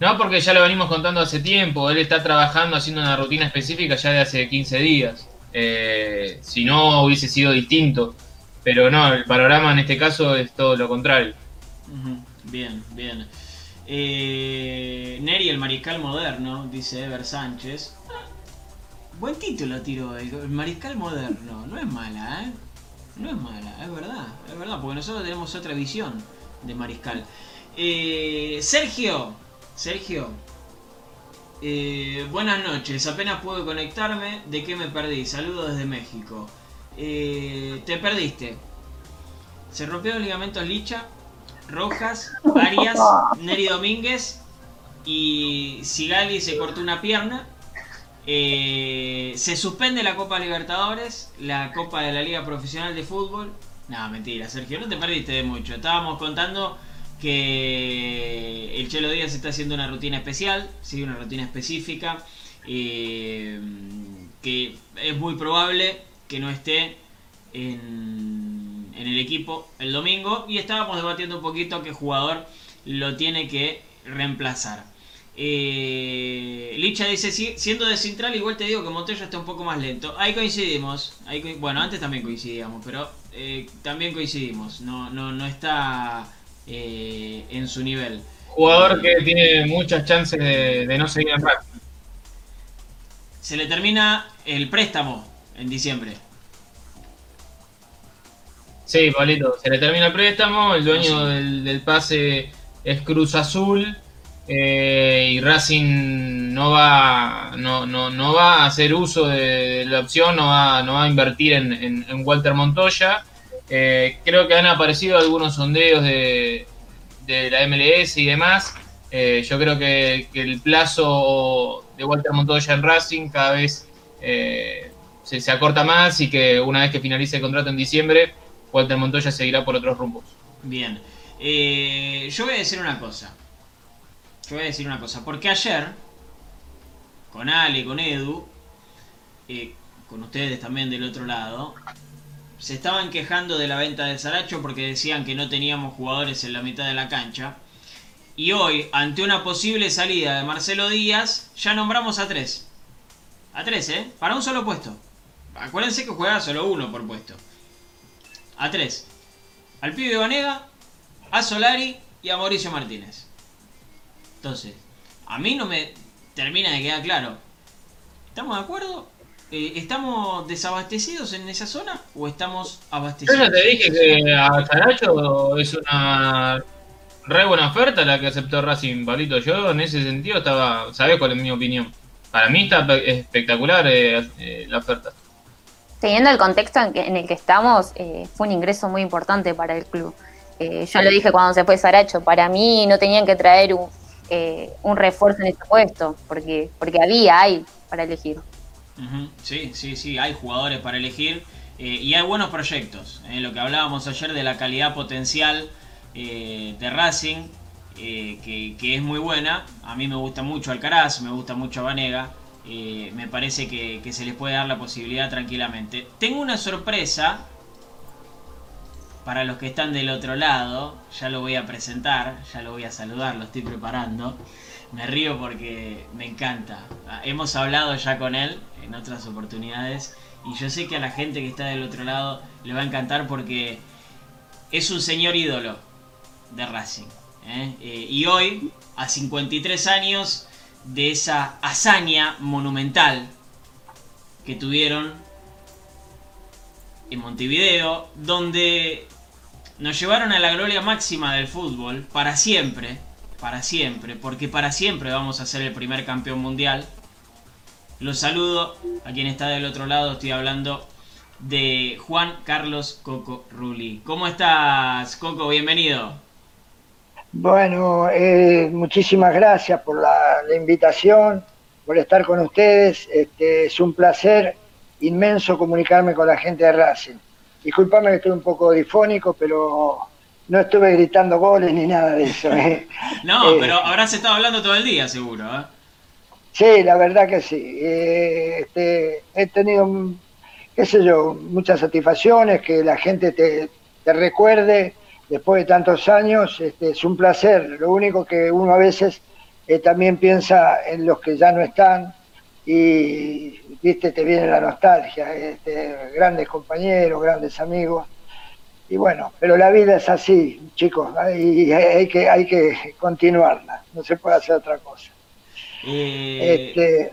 No, porque ya lo venimos contando hace tiempo. Él está trabajando haciendo una rutina específica ya de hace 15 días. Eh, si no, hubiese sido distinto. Pero no, el panorama en este caso es todo lo contrario. Bien, bien. Eh, Neri, el mariscal moderno, dice Ever Sánchez. Buen título tiró, el, el mariscal moderno. No es mala, ¿eh? No es mala, es verdad, es verdad, porque nosotros tenemos otra visión de mariscal. Eh, Sergio, Sergio, eh, buenas noches, apenas puedo conectarme, ¿de qué me perdí? Saludos desde México. Eh, te perdiste. Se rompió los ligamentos Licha, Rojas, Arias, Neri Domínguez y Sigali se cortó una pierna. Eh, se suspende la Copa Libertadores, la Copa de la Liga Profesional de Fútbol. No, mentira, Sergio, no te perdiste de mucho. Estábamos contando que el Chelo Díaz está haciendo una rutina especial, sigue una rutina específica, eh, que es muy probable que no esté en, en el equipo el domingo y estábamos debatiendo un poquito qué jugador lo tiene que reemplazar. Eh, Licha dice, siendo de Central, igual te digo que Montoya está un poco más lento. Ahí coincidimos. Ahí bueno, antes también coincidíamos, pero eh, también coincidimos. No, no, no está eh, en su nivel. Jugador que tiene muchas chances de, no seguir en Racing. Se le termina el préstamo en diciembre. Sí, Pablito, se le termina el préstamo, el dueño del, del pase es Cruz Azul. Eh, y Racing no va, no, no, no, va a hacer uso de, la opción, no va, no va a invertir en, Walter Montoya. Eh, creo que han aparecido algunos sondeos de, la MLS y demás. Eh, yo creo que, el plazo de Walter Montoya en Racing cada vez se, acorta más y que una vez que finalice el contrato en diciembre, Walter Montoya seguirá por otros rumbos. Bien, yo voy a decir una cosa. Yo voy a decir una cosa, porque ayer, con Ale, con Edu, eh, con ustedes también del otro lado, se estaban quejando de la venta del Saracho porque decían que no teníamos jugadores en la mitad de la cancha. Y hoy, ante una posible salida de Marcelo Díaz, ya nombramos a tres. A tres, ¿eh? Para un solo puesto. Acuérdense que juega solo uno por puesto. A tres. Al pibe Vanega, a Solari y a Mauricio Martínez. Entonces, a mí no me termina de quedar claro. ¿Estamos de acuerdo? Eh, ¿Estamos desabastecidos en esa zona o estamos abastecidos? Yo ya te dije que a Saracho es una re buena oferta la que aceptó Racing, Pablito. Yo en ese sentido estaba, ¿sabes cuál es mi opinión? Para mí está espectacular eh, eh, la oferta. Teniendo el contexto en, el que estamos, fue un ingreso muy importante para el club. yo lo dije cuando se fue Saracho, para mí no tenían que traer un, eh, un refuerzo en ese puesto, porque, porque había, hay para elegir. Sí, sí, sí, hay jugadores para elegir eh, y hay buenos proyectos. Eh, lo que hablábamos ayer de la calidad potencial de Racing, que, es muy buena. A mí me gusta mucho Alcaraz, me gusta mucho Vanega. me parece que, que se les puede dar la posibilidad tranquilamente. Tengo una sorpresa para los que están del otro lado, ya lo voy a presentar, ya lo voy a saludar, lo estoy preparando. Me río porque me encanta. Hemos hablado ya con él en otras oportunidades y yo sé que a la gente que está del otro lado le va a encantar porque es un señor ídolo de Racing. ¿eh? Eh, y hoy, a 53 años de esa hazaña monumental que tuvieron en Montevideo, donde nos llevaron a la gloria máxima del fútbol, para siempre, para siempre, porque para siempre vamos a ser el primer campeón mundial. Los saludo a quien está del otro lado, estoy hablando de Juan Carlos Coco Rulli. ¿Cómo estás, Coco? Bienvenido. Bueno, eh, muchísimas gracias por la, invitación, por estar con ustedes. Este, es un placer inmenso comunicarme con la gente de Racing. Disculpame que estoy un poco difónico, pero no estuve gritando goles ni nada de eso. ¿eh? no, pero habrás estado hablando todo el día, seguro. ¿eh? Sí, la verdad que sí. Este, he tenido, qué sé yo, muchas satisfacciones, que la gente te, te recuerde después de tantos años. Este, es un placer. Lo único que uno a veces también piensa en los que ya no están y viste te viene la nostalgia, este, grandes compañeros, grandes amigos y bueno, pero la vida es así, chicos, y hay, que hay que continuarla, no se puede hacer otra cosa. Eh, este,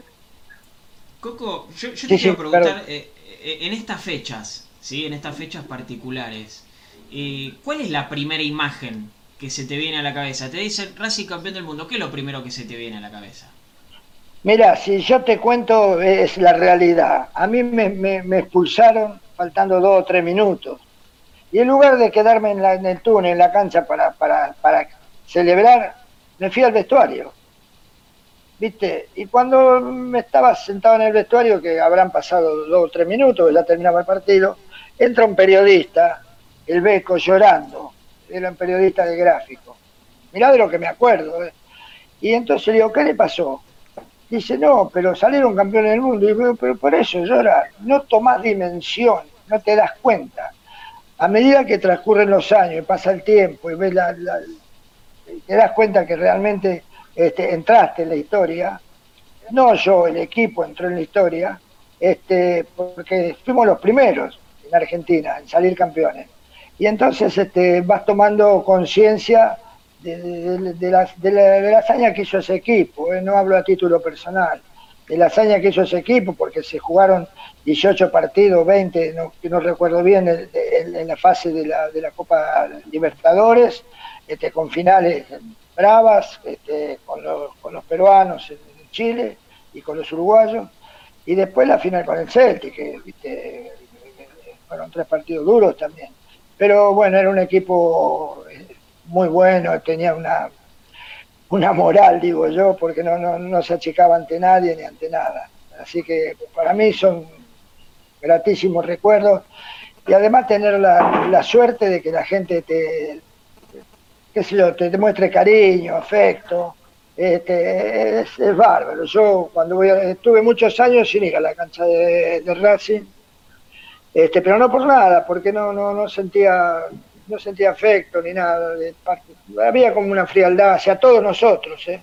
Coco, yo, te quiero preguntar, eh, eh, en estas fechas, ¿sí? en estas fechas particulares, ¿cuál es la primera imagen que se te viene a la cabeza? Te dicen Racing campeón del mundo, ¿qué es lo primero que se te viene a la cabeza? Mira, si yo te cuento es la realidad. A mí me, expulsaron faltando dos o tres minutos. Y en lugar de quedarme en, la, en el túnel, en la cancha para, celebrar, me fui al vestuario. ¿Viste? Y cuando me estaba sentado en el vestuario, que habrán pasado dos o tres minutos, ya terminaba el partido, entra un periodista, el Beco, llorando. Era un periodista de gráfico. Mirá de lo que me acuerdo. ¿eh? Y entonces le digo, ¿qué le pasó? Dice, no, pero salieron campeones del mundo. Y yo, pero por eso llora, no tomás dimensión, no te das cuenta. A medida que transcurren los años y pasa el tiempo y ves la, te das cuenta que realmente este, entraste en la historia, no yo, el equipo entró en la historia, este, porque fuimos los primeros en Argentina en salir campeones. Y entonces este, vas tomando conciencia de, la, de, hazaña que hizo ese equipo, eh, no hablo a título personal, de la hazaña que hizo ese equipo, porque se jugaron 18 partidos, 20, no, no recuerdo bien, en, la fase de la, de la Copa Libertadores, este, con finales bravas, este, con, los, con los peruanos en, Chile y con los uruguayos, y después la final con el Celtic, que fueron tres partidos duros también. Pero bueno, era un equipo muy bueno, tenía una, una moral, digo yo, porque no, no, no se achicaba ante nadie ni ante nada. Así que para mí son gratísimos recuerdos y además tener la, la suerte de que la gente te, qué sé yo, te demuestre cariño, afecto, este, es, bárbaro. Yo cuando voy estuve muchos años sin ir a la cancha de, de Racing, este, pero no por nada, porque no, no, no sentía no sentía afecto ni nada, de parte, había como una frialdad hacia todos nosotros. ¿eh?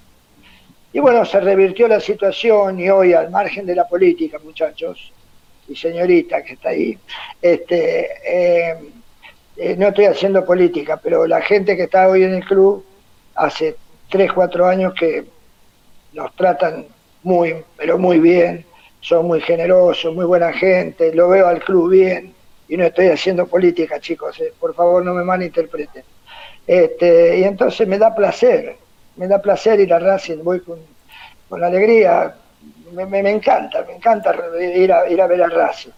Y bueno, se revirtió la situación y hoy al margen de la política, muchachos y señorita que está ahí, este, eh, eh, no estoy haciendo política, pero la gente que está hoy en el club hace 3, 4 años que nos tratan muy, pero muy bien, son muy generosos, muy buena gente, lo veo al club bien, y no estoy haciendo política, chicos, eh, por favor no me malinterpreten. Este, y entonces me da placer, me da placer ir a Racing, voy con, con alegría, me, me, encanta, me encanta ir a, ir a ver a Racing.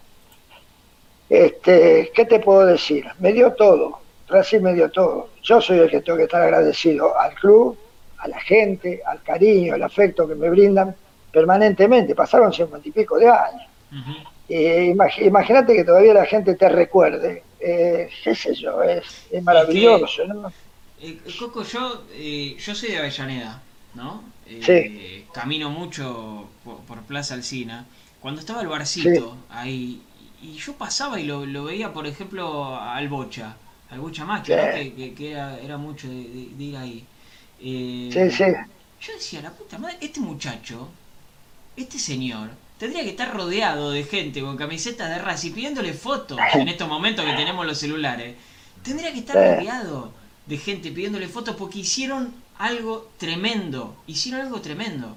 Este, ¿Qué te puedo decir? Me dio todo, Racing me dio todo. Yo soy el que tengo que estar agradecido al club, a la gente, al cariño, al afecto que me brindan permanentemente. Pasaron cincuenta y pico de años. Eh, Imagínate que todavía la gente te recuerde. Eh, qué sé yo, es, maravilloso, ¿no? Eh, Coco, yo, eh, yo soy de Avellaneda, ¿no? Sí. Camino mucho por, Plaza Alcina. Cuando estaba el barcito ahí, y yo pasaba y lo, lo, veía, por ejemplo, al Bocha, al Bocha más, que, que, era, era, mucho de, de, ir ahí. sí, sí. Yo decía, la puta madre, este muchacho, este señor, tendría que estar rodeado de gente con camisetas de Racing pidiéndole fotos en estos momentos que tenemos los celulares. Tendría que estar rodeado de gente pidiéndole fotos porque hicieron algo tremendo. Hicieron algo tremendo.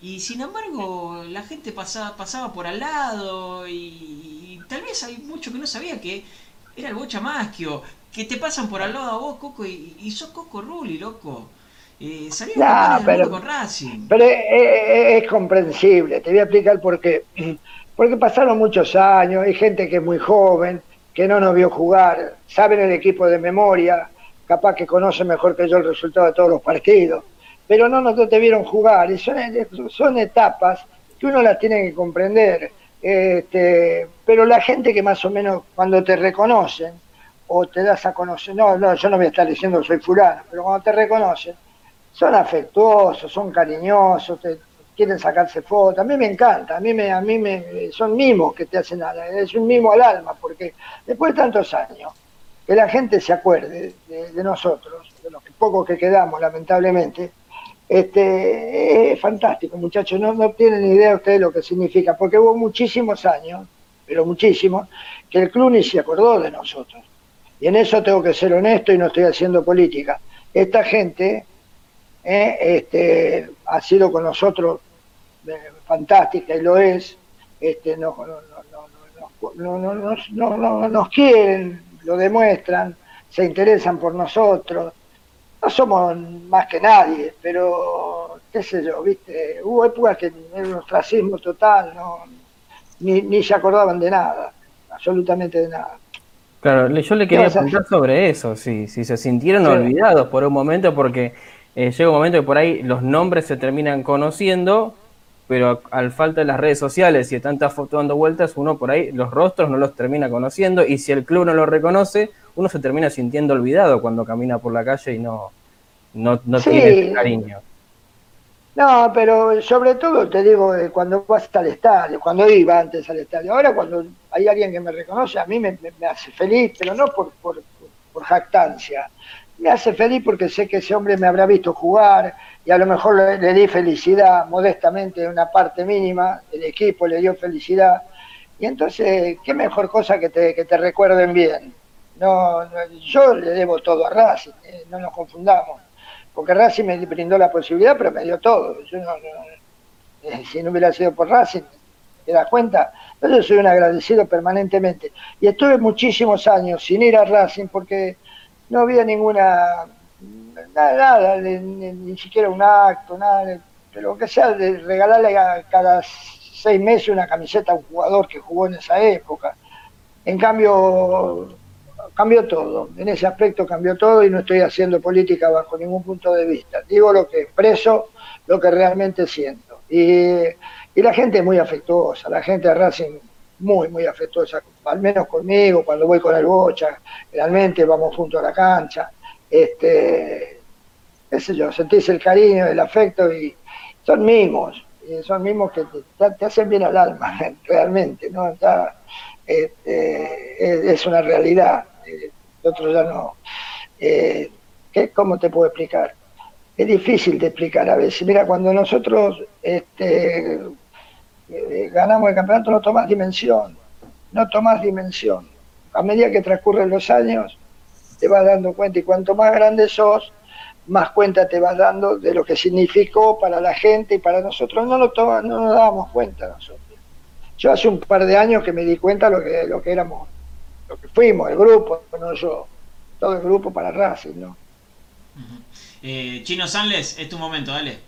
Y sin embargo, la gente pasaba, pasaba por al lado y, tal vez hay mucho que no sabía que era el Bocha Maschio, que te pasan por al lado a vos, Coco, y, y sos Coco Rulli, loco. Eh, pero, con Racing. Pero es, comprensible, te voy a explicar por qué. Porque pasaron muchos años, hay gente que es muy joven, que no nos vio jugar, saben el equipo de memoria, capaz que conoce mejor que yo el resultado de todos los partidos, pero no nos te vieron jugar, y son, son etapas que uno las tiene que comprender. Este, pero la gente que más o menos cuando te reconocen, o te das a conocer, no, no, yo no voy a estar diciendo soy fulano, pero cuando te reconocen, son afectuosos, son cariñosos, te, quieren sacarse fotos, a mí me encanta, a mí me, a mí me, son mimos que te hacen es un mimo al alma, porque después de tantos años, que la gente se acuerde de, nosotros, de los pocos que quedamos lamentablemente, este, es fantástico, muchachos, no, no tienen idea ustedes lo que significa, porque hubo muchísimos años, pero muchísimos, que el club ni se acordó de nosotros. Y en eso tengo que ser honesto y no estoy haciendo política. Esta gente eh, este, ha sido con nosotros eh, fantástica y lo es. Este, no, no, no, nos quieren, lo demuestran, se interesan por nosotros. No somos más que nadie, pero qué sé yo, viste, hubo épocas que era un ostracismo total, no, ni, ni se acordaban de nada, absolutamente de nada. Claro, yo le quería preguntar sobre eso, si, si se sintieron olvidados por un momento, porque eh, llega un momento que por ahí los nombres se terminan conociendo, pero al falta de las redes sociales y de tantas fotos dando vueltas, uno por ahí los rostros no los termina conociendo y si el club no lo reconoce, uno se termina sintiendo olvidado cuando camina por la calle y no, no, tiene ese cariño. No, pero sobre todo te digo, eh, cuando vas al estadio, cuando iba antes al estadio, ahora cuando hay alguien que me reconoce, a mí me, hace feliz, pero no por, por, por, jactancia, me hace feliz porque sé que ese hombre me habrá visto jugar y a lo mejor le, di felicidad modestamente, una parte mínima del equipo le dio felicidad. Y entonces, qué mejor cosa que te, que te recuerden bien. No, yo le debo todo a Racing, eh, no nos confundamos porque Racing me brindó la posibilidad, pero me dio todo. Yo no, eh, si no hubiera sido por Racing, ¿te das cuenta? Entonces soy un agradecido permanentemente. Y estuve muchísimos años sin ir a Racing porque no había ninguna, nada, ni, siquiera un acto, nada, pero que sea de regalarle a cada seis meses una camiseta a un jugador que jugó en esa época. En cambio, cambió todo, en ese aspecto cambió todo y no estoy haciendo política bajo ningún punto de vista. Digo lo que expreso, lo que realmente siento. Y, la gente es muy afectuosa, la gente de Racing muy, muy afectuosa, al menos conmigo, cuando voy con el Bocha, realmente vamos juntos a la cancha, este, qué sé sentís el cariño, el afecto y son mimos, son mimos que te, hacen bien al alma, realmente, ¿no? este, es una realidad otro ya no. Eh, ¿Cómo te puedo explicar? Es difícil de explicar a veces. Mira, cuando nosotros este, eh, ganamos el campeonato no tomas dimensión, no tomas dimensión. A medida que transcurren los años, te vas dando cuenta y cuanto más grande sos, más cuenta te vas dando de lo que significó para la gente y para nosotros. No, lo no nos dábamos cuenta nosotros. Yo hace un par de años que me di cuenta lo que, lo que éramos que fuimos, el grupo, no yo, todo el grupo para Racing, ¿no? Eh, Chino Sanles, es tu momento, dale.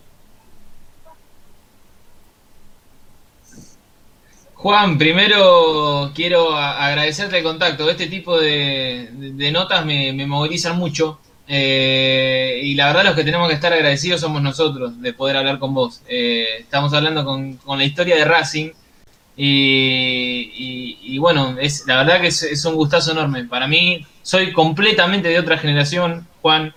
Juan, primero quiero agradecerte el contacto. Este tipo de, notas me, movilizan mucho. Eh, y la verdad los que tenemos que estar agradecidos somos nosotros de poder hablar con vos. Eh, estamos hablando con, la historia de Racing, y, bueno, es, la verdad que es, un gustazo enorme. Para mí, soy completamente de otra generación, Juan.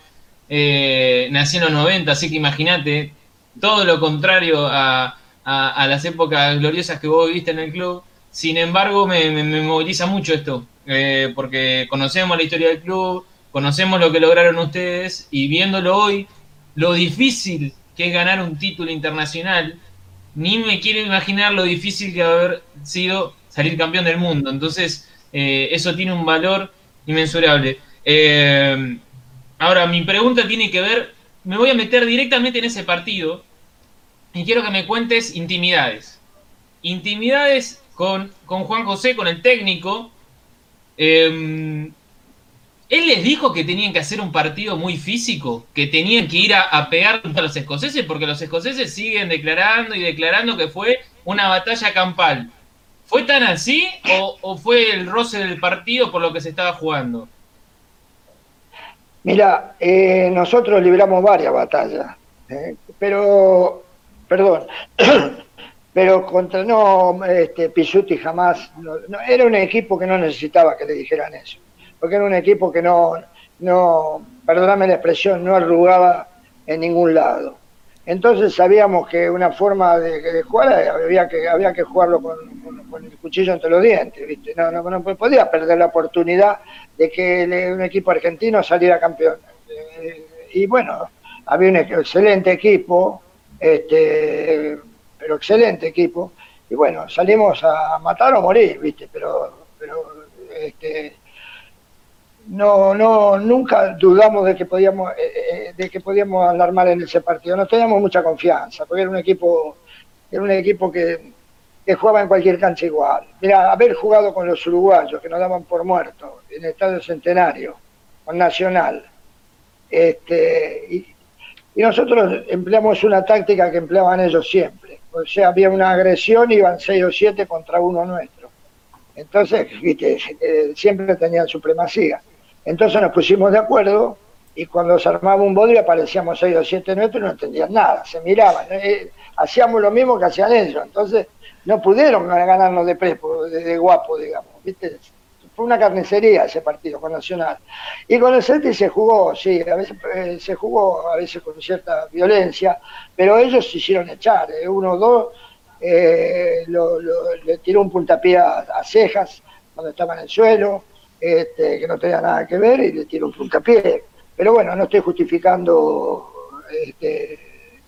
Eh, nací en los 90, así que imagínate, todo lo contrario a, las épocas gloriosas que vos viviste en el club. Sin embargo, me, moviliza mucho esto, eh, porque conocemos la historia del club, conocemos lo que lograron ustedes y viéndolo hoy, lo difícil que es ganar un título internacional ni me quiero imaginar lo difícil que a haber sido salir campeón del mundo. Entonces, eh, eso tiene un valor inmensurable. Eh, ahora, mi pregunta tiene que ver, me voy a meter directamente en ese partido y quiero que me cuentes intimidades. Intimidades con, con Juan José, con el técnico. Eh, él les dijo que tenían que hacer un partido muy físico, que tenían que ir a, pegar contra los escoceses, porque los escoceses siguen declarando y declarando que fue una batalla campal. ¿Fue tan así o, fue el roce del partido por lo que se estaba jugando? Mira, eh, nosotros libramos varias batallas, eh, pero, perdón, pero contra no, este, jamás, era un equipo que no necesitaba que le dijeran eso porque era un equipo que no, no, perdóname la expresión, no arrugaba en ningún lado. Entonces sabíamos que una forma de, jugar había que, había que jugarlo con, el cuchillo entre los dientes, ¿viste? No, no, no, podía perder la oportunidad de que un equipo argentino saliera campeón. Eh, y bueno, había un excelente equipo, este, pero excelente equipo, y bueno, salimos a matar o morir, ¿viste? Pero, pero este, no, no, nunca dudamos de que podíamos, eh, eh, de que podíamos andar mal en ese partido. No teníamos mucha confianza, porque era un equipo, era un equipo que, jugaba en cualquier cancha igual. Mira, haber jugado con los uruguayos que nos daban por muertos en el Estadio Centenario, con Nacional, este, y, y nosotros empleamos una táctica que empleaban ellos siempre. O sea, había una agresión y iban 6 o 7 contra uno nuestro. Entonces, viste, eh, siempre tenían supremacía. Entonces nos pusimos de acuerdo y cuando se armaba un bodrio aparecíamos seis o siete nuestros y no entendían nada, se miraban. Eh, hacíamos lo mismo que hacían ellos, entonces no pudieron ganarnos de prepo, de, guapo, digamos. ¿viste? Fue una carnicería ese partido con Nacional. Y con el Celtic se jugó, sí, a veces eh, se jugó a veces con cierta violencia, pero ellos se hicieron echar, eh, uno o dos, le tiró un puntapié a cejas cuando estaba en el suelo, este, que no tenía nada que ver y le tiro un puntapié. Pero bueno, no estoy justificando este,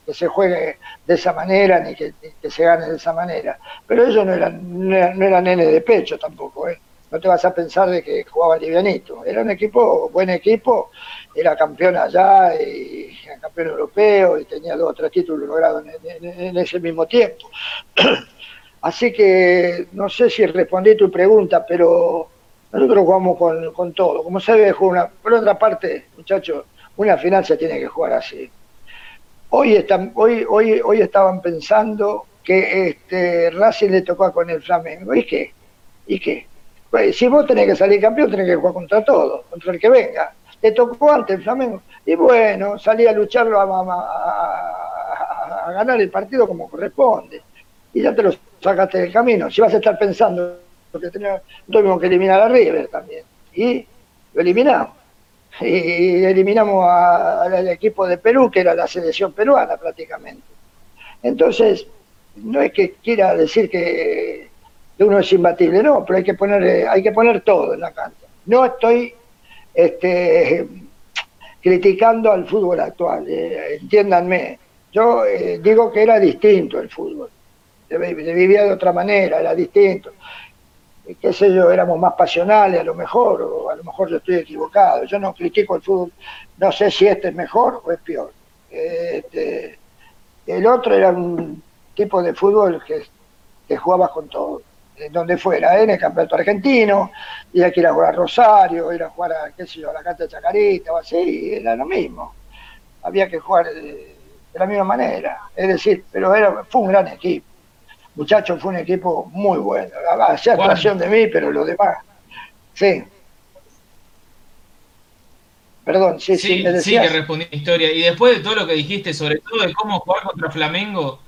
que se juegue de esa manera ni que, se gane de esa manera. Pero ellos no eran, no eran, nene de pecho tampoco, ¿eh? No te vas a pensar de que jugaba livianito. Era un equipo, buen equipo, era campeón allá y era campeón europeo y tenía dos o tres títulos logrados en ese mismo tiempo. Así que no sé si respondí tu pregunta, pero nosotros jugamos con, todo, como se debe jugar Por otra parte, muchachos, una final se tiene que jugar así. Hoy, están, hoy, hoy, hoy estaban pensando que este Racing le tocó con el Flamengo. ¿Y qué? ¿Y qué? Pues, si vos tenés que salir campeón, tenés que jugar contra todo, contra el que venga. Le tocó antes el Flamengo. Y bueno, salí a lucharlo a, ganar el partido como corresponde. Y ya te lo sacaste del camino. Si vas a estar pensando porque tuvimos que eliminar a River también. Y lo eliminamos. Y eliminamos al equipo de Perú, que era la selección peruana prácticamente. Entonces, no es que quiera decir que uno es imbatible, no, pero hay que poner, hay que poner todo en la cancha. No estoy este, criticando al fútbol actual, eh, entiéndanme. Yo eh, digo que era distinto el fútbol, vivía de otra manera, era distinto qué sé yo, éramos más pasionales a lo mejor, o a lo mejor yo estoy equivocado. Yo no critico el fútbol, no sé si este es mejor o es peor. Este, el otro era un tipo de fútbol que, que jugabas con todo, donde fuera, ¿eh? en el campeonato argentino, y que ir a jugar a Rosario, ir a jugar a, qué sé yo, a la cancha de Chacarita o así, era lo mismo. Había que jugar de, de la misma manera, es decir, pero era, fue un gran equipo Muchachos, fue un equipo muy bueno. Hacía actuación de mí, pero lo demás. Sí. Perdón, sí, sí, sí, sí que respondí historia. Y después de todo lo que dijiste, sobre todo de cómo jugar contra Flamengo,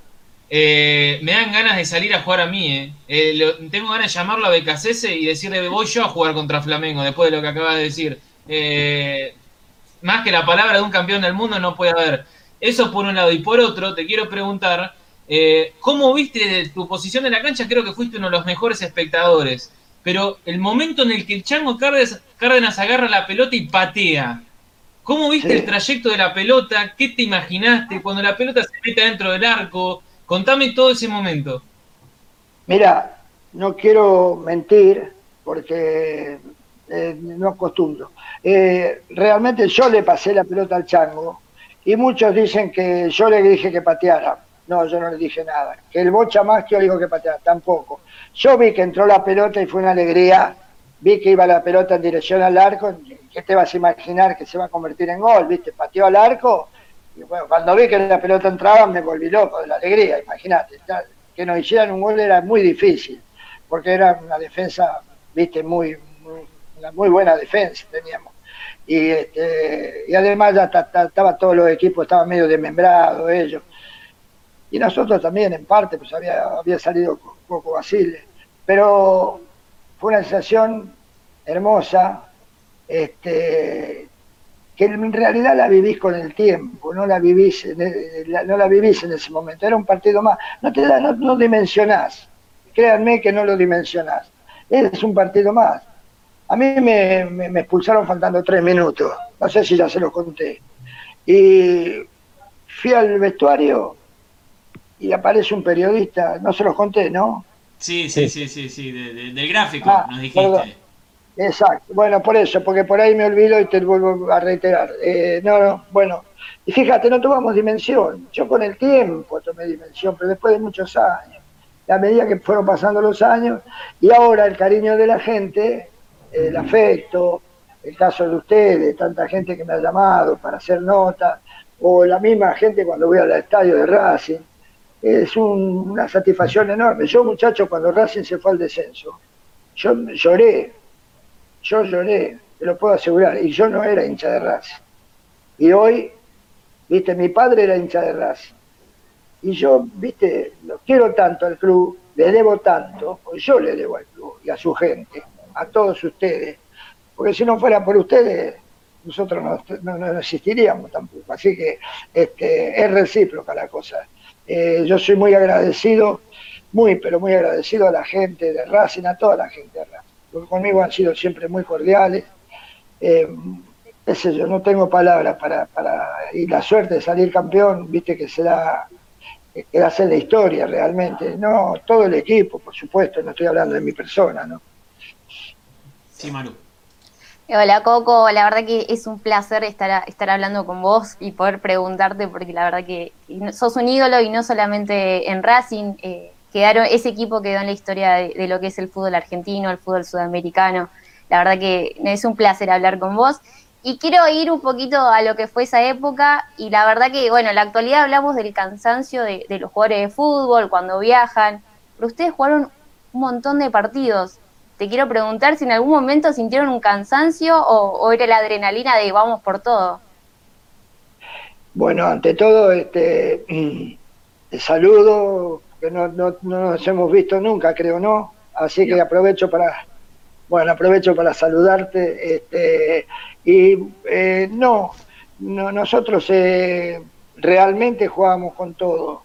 eh, me dan ganas de salir a jugar a mí. Eh. eh tengo ganas de llamarlo a Becasese y decirle, voy yo a jugar contra Flamengo, después de lo que acabas de decir. Eh, más que la palabra de un campeón del mundo no puede haber. Eso por un lado. Y por otro, te quiero preguntar ¿Cómo viste tu posición en la cancha? Creo que fuiste uno de los mejores espectadores. Pero el momento en el que el Chango Cárdenas, agarra la pelota y patea. ¿Cómo viste el trayecto de la pelota? ¿Qué te imaginaste cuando la pelota se mete dentro del arco? Contame todo ese momento. Mira, no quiero mentir porque eh, no acostumbro. Eh, realmente yo le pasé la pelota al Chango y muchos dicen que yo le dije que pateara no, yo no le dije nada. Que el bocha que yo digo que patear, tampoco. Yo vi que entró la pelota y fue una alegría. Vi que iba la pelota en dirección al arco. ¿Qué te vas a imaginar que se va a convertir en gol? ¿Viste? Pateó al arco. Bueno, cuando vi que la pelota entraba me volví loco de la alegría. Imagínate, que nos hicieran un gol era muy difícil. Porque era una defensa, viste, muy, muy buena defensa teníamos. Y, este, y además ya estaba todos los equipos, estaban medio desmembrados ellos y nosotros también en parte, pues había, había salido poco Basile, pero fue una sensación hermosa, este, que en realidad la vivís con el tiempo, no la vivís, no la vivís en ese momento. Era un partido más. No te da, no, no dimensionás. Créanme que no lo dimensionás. Es un partido más. A mí me, me, expulsaron faltando tres minutos. No sé si ya se lo conté. Y fui al vestuario y aparece un periodista. No se los conté, ¿no? Sí, sí, sí, sí, sí, del gráfico, ah, nos dijiste. Exacto, bueno, por eso, porque por ahí me olvido y te vuelvo a reiterar. Eh, no, no, bueno, y fíjate, no tomamos dimensión. Yo con el tiempo tomé dimensión, pero después de muchos años. A medida que fueron pasando los años, y ahora el cariño de la gente, el afecto, el caso de ustedes, tanta gente que me ha llamado para hacer nota, o la misma gente cuando voy al estadio de Racing, es una satisfacción enorme. Yo, muchacho, cuando Racing se fue al descenso, yo lloré, yo lloré, te lo puedo asegurar, y yo no era hincha de Racing. Y hoy, viste, mi padre era hincha de Racing. Y yo, viste, lo quiero tanto al club, le debo tanto, yo le debo al club y a su gente, a todos ustedes. Porque si no fuera por ustedes, nosotros no, no, existiríamos tampoco. Así que este, es recíproca la cosa. Eh, yo soy muy agradecido, muy, pero muy agradecido a la gente de Racing, a toda la gente de Racing. Porque conmigo han sido siempre muy cordiales. Eh, yo, no tengo palabras para, para. Y la suerte de salir campeón, viste que se da. que hace la historia realmente. No, todo el equipo, por supuesto, no estoy hablando de mi persona, ¿no? Sí, Maru. Hola Coco, la verdad que es un placer estar, estar hablando con vos y poder preguntarte, porque la verdad que sos un ídolo y no solamente en Racing, eh, quedaron, ese equipo quedó en la historia de, lo que es el fútbol argentino, el fútbol sudamericano. La verdad que es un placer hablar con vos. Y quiero ir un poquito a lo que fue esa época y la verdad que, bueno, en la actualidad hablamos del cansancio de, los jugadores de fútbol cuando viajan, pero ustedes jugaron un montón de partidos te quiero preguntar si en algún momento sintieron un cansancio o, era la adrenalina de vamos por todo. Bueno, ante todo, este, saludo, que no, no, nos hemos visto nunca, creo, ¿no? Así que aprovecho para, bueno, aprovecho para saludarte. Este, y eh, no, no, nosotros eh, realmente jugamos con todo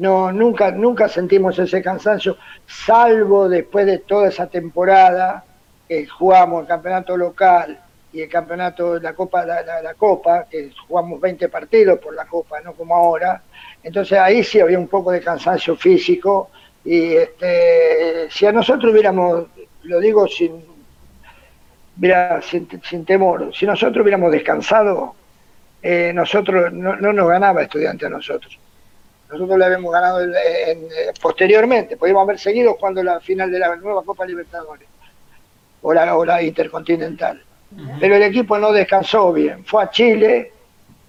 no, nunca, nunca sentimos ese cansancio, salvo después de toda esa temporada que jugamos el campeonato local y el campeonato de la Copa, la, la, Copa, que jugamos 20 partidos por la Copa, no como ahora. Entonces ahí sí había un poco de cansancio físico y este, si a nosotros hubiéramos, lo digo sin, mira, sin, temor, si nosotros hubiéramos descansado, eh, nosotros no, no nos ganaba estudiante a nosotros. Nosotros le habíamos ganado en, posteriormente, podíamos haber seguido jugando la final de la nueva Copa Libertadores o la, Intercontinental. Pero el equipo no descansó bien. Fue a Chile,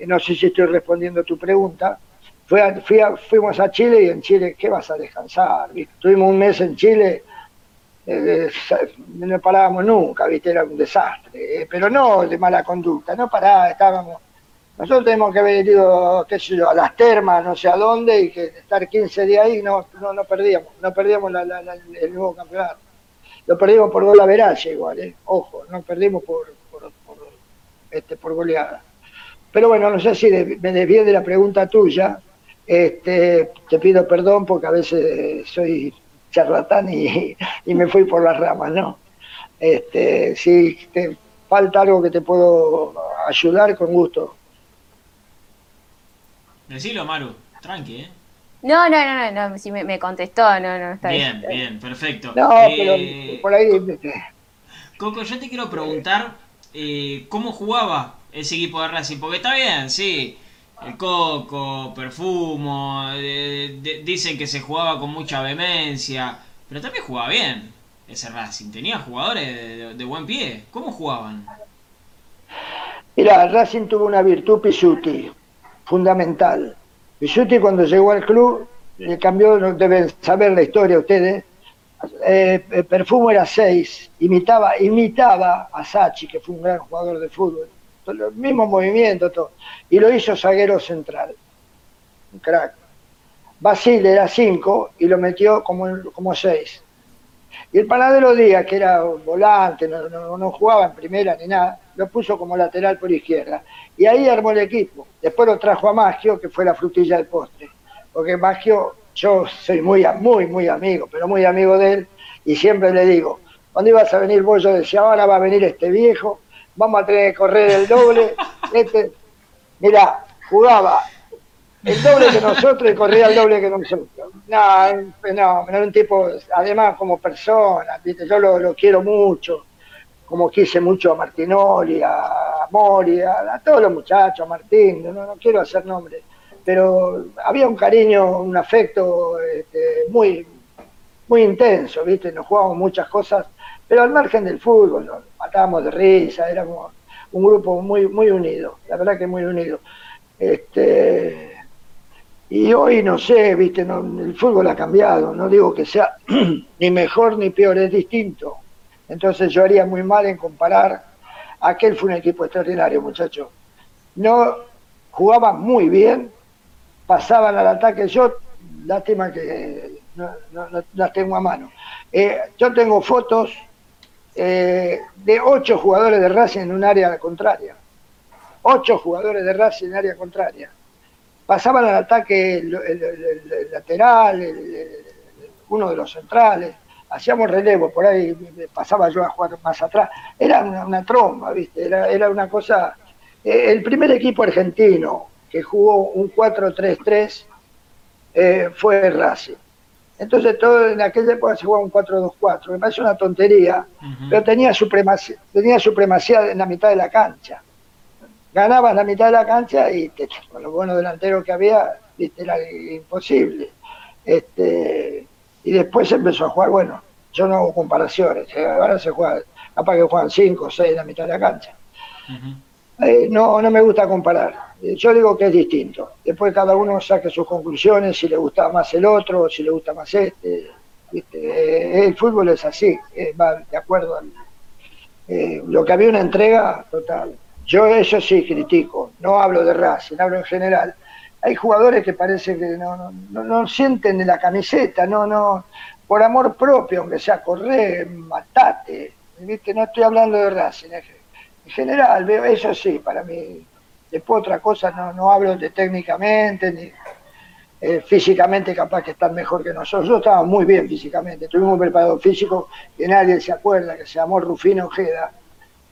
no sé si estoy respondiendo a tu pregunta. Fuimos a Chile y en Chile, ¿qué vas a descansar? Tuvimos un mes en Chile, eh, no parábamos nunca, ¿viste? era un desastre. Eh, pero no de mala conducta, no pará, estábamos nosotros tenemos que haber ido, a las termas, no sé a dónde, y que estar 15 días ahí, no, no, no perdíamos, no perdíamos el nuevo campeonato. Lo perdimos por gol a veralle igual, ¿eh? ojo, no perdimos por, por, este, por goleada. Pero bueno, no sé si me desvié de la pregunta tuya, este, te pido perdón porque a veces soy charlatán y, y me fui por las ramas, ¿no? Este, si te falta algo que te puedo ayudar, con gusto. Decilo, Maru, tranqui, ¿eh? No, no, no, no, no si me, contestó, no, no, está bien. Bien, bien, perfecto. No, pero eh, por ahí... Coco, yo te quiero preguntar eh, cómo jugaba ese equipo de Racing, porque está bien, sí, el Coco, Perfumo, eh, dicen que se jugaba con mucha vehemencia, pero también jugaba bien ese Racing, tenía jugadores de, buen pie, ¿cómo jugaban? Mira, Racing tuvo una virtud Pisuti, fundamental. Pisuti cuando llegó al club le cambió, deben saber la historia ustedes, eh, eh, Perfumo era seis, imitaba, imitaba a Sachi, que fue un gran jugador de fútbol, los mismos movimientos, y lo hizo zaguero central, un crack. Basile era cinco y lo metió como, como seis. Y el panadero Díaz, que era volante, no, no, no jugaba en primera ni nada, lo puso como lateral por izquierda. Y ahí armó el equipo. Después lo trajo a Maggio, que fue la frutilla del postre. Porque Maggio, yo soy muy, muy, muy amigo, pero muy amigo de él, y siempre le digo, cuando ibas a venir vos, yo decía, ahora va a venir este viejo, vamos a tener que correr el doble. Este, mira, jugaba el doble que nosotros y corría el doble que nosotros. No, no, era un tipo, además como persona, ¿viste? yo lo, quiero mucho, como quise mucho a Martinoli, a Mori, a, todos los muchachos, a Martín, no, no quiero hacer nombre, pero había un cariño, un afecto este, muy, muy intenso, ¿viste? Nos jugábamos muchas cosas, pero al margen del fútbol, nos matábamos de risa, éramos un grupo muy, muy unido, la verdad que muy unido. Este, y hoy no sé, viste, no, el fútbol ha cambiado, no digo que sea ni mejor ni peor, es distinto. Entonces yo haría muy mal en comparar. Aquel fue un equipo extraordinario, muchachos. No jugaban muy bien, pasaban al ataque. Yo, lástima que no, las tengo a mano. Eh, yo tengo fotos eh, de ocho jugadores de Racing en un área contraria. Ocho jugadores de Racing en área contraria pasaban al ataque el, lateral, uno de los centrales, hacíamos relevo, por ahí pasaba yo a jugar más atrás, era una, tromba, ¿viste? Era, una cosa... Eh, el primer equipo argentino que jugó un 4-3-3 eh, fue Racing. Entonces todo en aquella época se jugaba un 4-2-4, me parece una tontería, pero tenía supremacía, tenía supremacía en la mitad de la cancha ganabas la mitad de la cancha y con los buenos delanteros que había, viste, era imposible. Este, y después se empezó a jugar, bueno, yo no hago comparaciones, eh, ahora se juega, capaz que juegan 5 o 6 en la mitad de la cancha. Eh, no, no me gusta comparar, eh, yo digo que es distinto. Después cada uno saque sus conclusiones, si le gusta más el otro, si le gusta más este. ¿viste? el fútbol es así, va de acuerdo a lo que había una entrega total. Yo eso sí critico, no hablo de Racing, hablo en general. Hay jugadores que parece que no, no, no, sienten de la camiseta, no, no, por amor propio, aunque sea correr, matate. ¿viste? No estoy hablando de Racing, en general, veo eso sí, para mí. Después otra cosa, no, no hablo de técnicamente, ni eh, físicamente capaz que están mejor que nosotros. Yo estaba muy bien físicamente, tuvimos un preparador físico que nadie se acuerda, que se llamó Rufino Ojeda,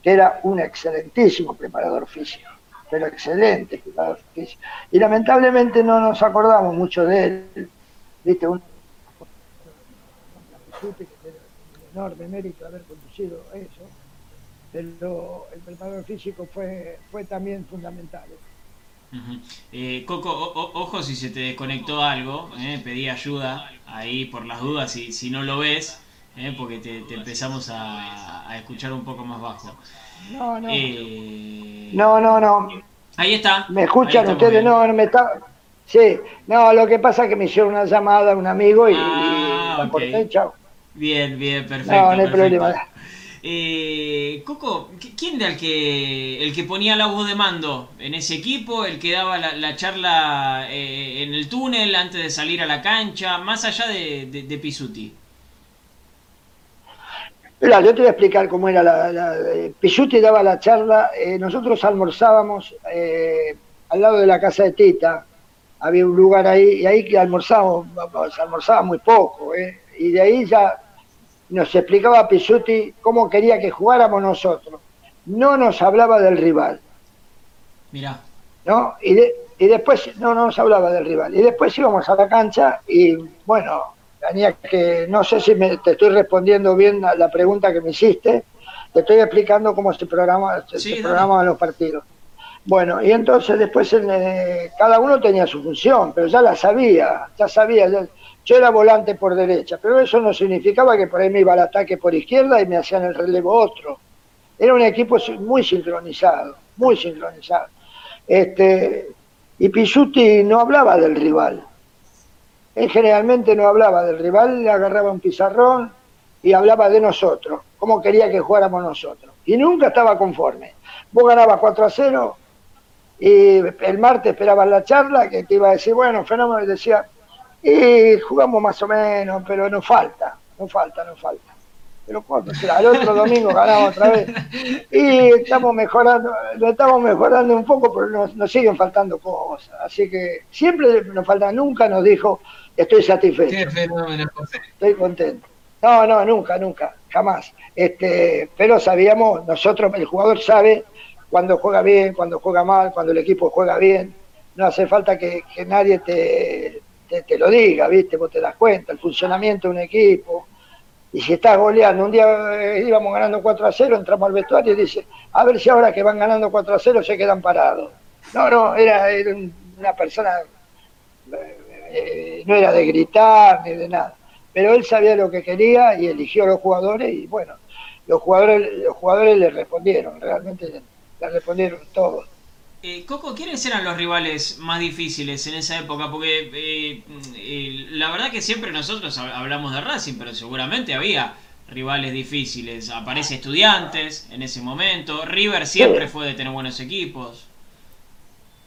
que era un excelentísimo preparador físico, pero excelente preparador físico. Y lamentablemente no nos acordamos mucho de él, viste, un enorme mérito haber conducido eso, pero el preparador físico fue, fue también fundamental. Eh, Coco, ojo si se te desconectó algo, eh, pedí ayuda ahí por las dudas, si, si no lo ves, ¿eh? porque te, empezamos a, escuchar un poco más bajo. No, no. Eh, no, no, no. Ahí está. ¿Me escuchan ustedes? No, no me está. Sí, no, lo que pasa es que me hicieron una llamada un amigo y, ah, chao. Bien, bien, perfecto. No, no hay problema. Eh, Coco, ¿quién era el que el que ponía la voz de mando en ese equipo? El que daba la, charla eh, en el túnel antes de salir a la cancha, más allá de, de, de Pisuti. Mira, yo te voy a explicar cómo era la... eh, daba la charla, eh, nosotros almorzábamos eh, al lado de la casa de Tita, había un lugar ahí, y ahí que almorzábamos, se almorzaba muy poco, y de ahí ya nos explicaba Pisuti cómo quería que jugáramos nosotros. No nos hablaba del rival. Mira. ¿No? Y, y después no nos hablaba del rival. Y después íbamos a la cancha y, bueno, tenía que, no sé si me, te estoy respondiendo bien a la pregunta que me hiciste, te estoy explicando cómo se, programa, se, programaban los partidos. Bueno, y entonces después eh, cada uno tenía su función, pero ya la sabía, ya sabía. Yo era volante por derecha, pero eso no significaba que por ahí me iba al ataque por izquierda y me hacían el relevo otro. Era un equipo muy sincronizado, muy sincronizado. Este, y Pisuti no hablaba del rival, él generalmente no hablaba del rival, le agarraba un pizarrón y hablaba de nosotros, cómo quería que jugáramos nosotros. Y nunca estaba conforme. Vos ganabas 4 a 0 y el martes esperabas la charla que te iba a decir, bueno, fenómeno, y decía, y jugamos más o menos, pero no falta, no falta, no falta. pero ¿cuándo será? El otro domingo ganamos otra vez. Y estamos mejorando, lo estamos mejorando un poco, pero nos, siguen faltando cosas. Así que siempre nos falta, nunca nos dijo, estoy satisfecho. Qué fenómeno, Estoy contento. No, no, nunca, nunca, jamás. Este, pero sabíamos, nosotros, el jugador sabe cuando juega bien, cuando juega mal, cuando el equipo juega bien. No hace falta que, nadie te, te, lo diga, ¿viste? Vos te das cuenta, el funcionamiento de un equipo, y si estás goleando, un día eh, íbamos ganando 4 a 0, entramos al vestuario y dice, a ver si ahora que van ganando 4 a 0 se quedan parados. No, no, era, una persona, eh, eh, no era de gritar ni de nada, pero él sabía lo que quería y eligió a los jugadores y bueno, los jugadores, los jugadores le respondieron, realmente le respondieron todos. Eh, Coco, ¿quiénes eran los rivales más difíciles en esa época? Porque eh, eh, la verdad que siempre nosotros hablamos de Racing, pero seguramente había rivales difíciles. Aparece Estudiantes en ese momento. River siempre fue de tener buenos equipos.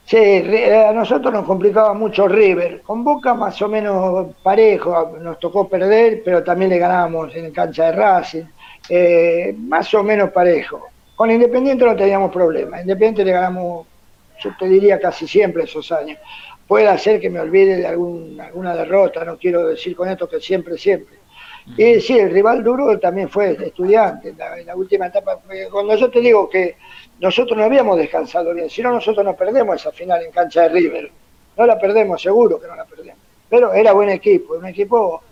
Sí, a nosotros nos complicaba mucho River. Con Boca más o menos parejo, nos tocó perder, pero también le ganamos en cancha de Racing. más o menos parejo. Con Independiente no teníamos problema. Independiente le ganamos yo te diría casi siempre esos años. Puede ser que me olvide de alguna derrota, no quiero decir con esto que siempre, siempre. Y sí, el rival duro también fue estudiante en la, última etapa. Cuando yo te digo que nosotros no habíamos descansado bien, si no nosotros no perdemos esa final en cancha de River. No la perdemos, seguro que no la perdemos. Pero era buen equipo, un equipo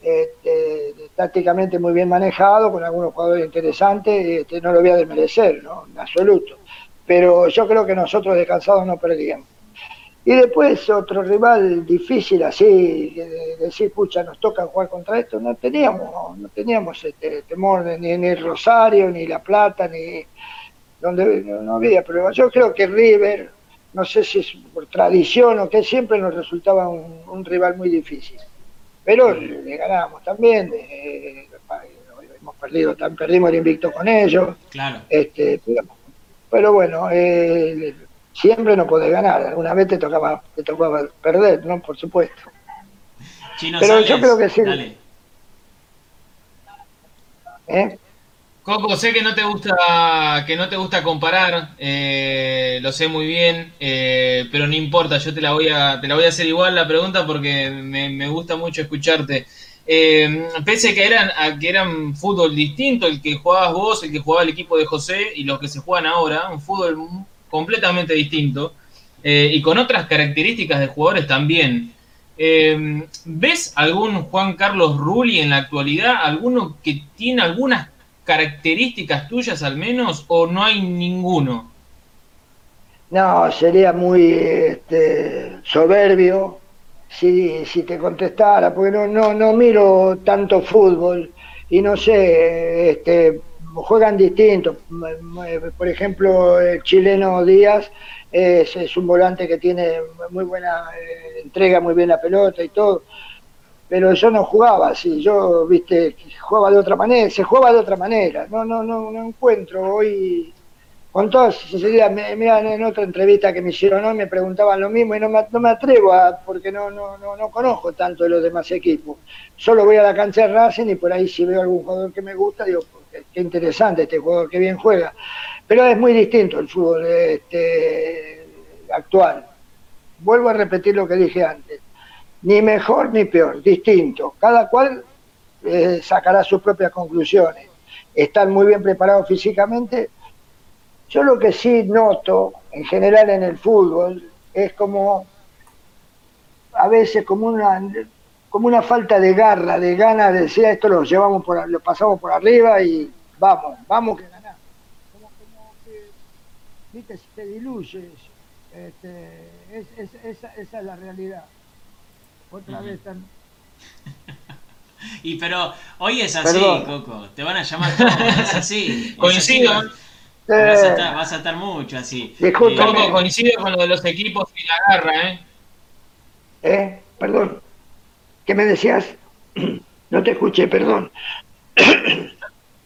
este, tácticamente muy bien manejado, con algunos jugadores interesantes, este, no lo voy a desmerecer, ¿no? En absoluto pero yo creo que nosotros descansados no perdíamos. Y después otro rival difícil así, de decir, pucha, nos toca jugar contra esto, no teníamos, no teníamos este temor ni, ni Rosario, ni La Plata, ni donde no, había prueba. Yo creo que River, no sé si es por tradición o qué, siempre nos resultaba un, rival muy difícil. Pero le ganamos también, hemos perdido, perdimos el invicto con ellos. Claro. Este, pero bueno, eh, siempre no podés ganar. Alguna vez te tocaba, te tocaba perder, ¿no? Por supuesto. Pero yo creo que sí. ¿Eh? Coco, sé que no te gusta que no te gusta comparar, eh, lo sé muy bien, pero no importa, yo te la voy a te la voy a hacer igual la pregunta porque me, me gusta mucho escucharte. Eh, pese que eran, a que eran fútbol distinto, el que jugabas vos, el que jugaba el equipo de José y los que se juegan ahora, un fútbol completamente distinto eh, y con otras características de jugadores también. Eh, ¿Ves algún Juan Carlos Rulli en la actualidad? ¿Alguno que tiene algunas características tuyas al menos o no hay ninguno? No, sería muy este, soberbio si, si te contestara, porque no, no, no miro tanto fútbol y no sé, este, juegan distintos. Por ejemplo, el chileno Díaz es, es un volante que tiene muy buena eh, entrega, muy bien la pelota y todo. Pero yo no jugaba así, yo, viste, jugaba de otra manera, se jugaba de otra manera. No, no, no, no encuentro hoy con toda sinceridad, mira, en otra entrevista que me hicieron hoy me preguntaban lo mismo y no me, no me atrevo a, porque no, no, no, no, conozco tanto de los demás equipos. Solo voy a la cancha de Racing y por ahí si veo algún jugador que me gusta, digo, qué interesante este jugador, que bien juega. Pero es muy distinto el fútbol este, actual. Vuelvo a repetir lo que dije antes. Ni mejor ni peor, distinto. Cada cual eh, sacará sus propias conclusiones. Están muy bien preparados físicamente yo lo que sí noto, en general en el fútbol, es como a veces como una como una falta de garra, de ganas de decir esto lo llevamos por lo pasamos por arriba y vamos, vamos que ganamos. Como, como que, viste, si te diluyes, este, esa, esa, es la realidad. Otra vez tan... y pero hoy es así, Coco, te van a llamar todos, es así. Coincido. Vas, a estar, mucho así. Eh, coincide con lo de los equipos y la garra, ¿eh? ¿Eh? Perdón. ¿Qué me decías? No te escuché, perdón.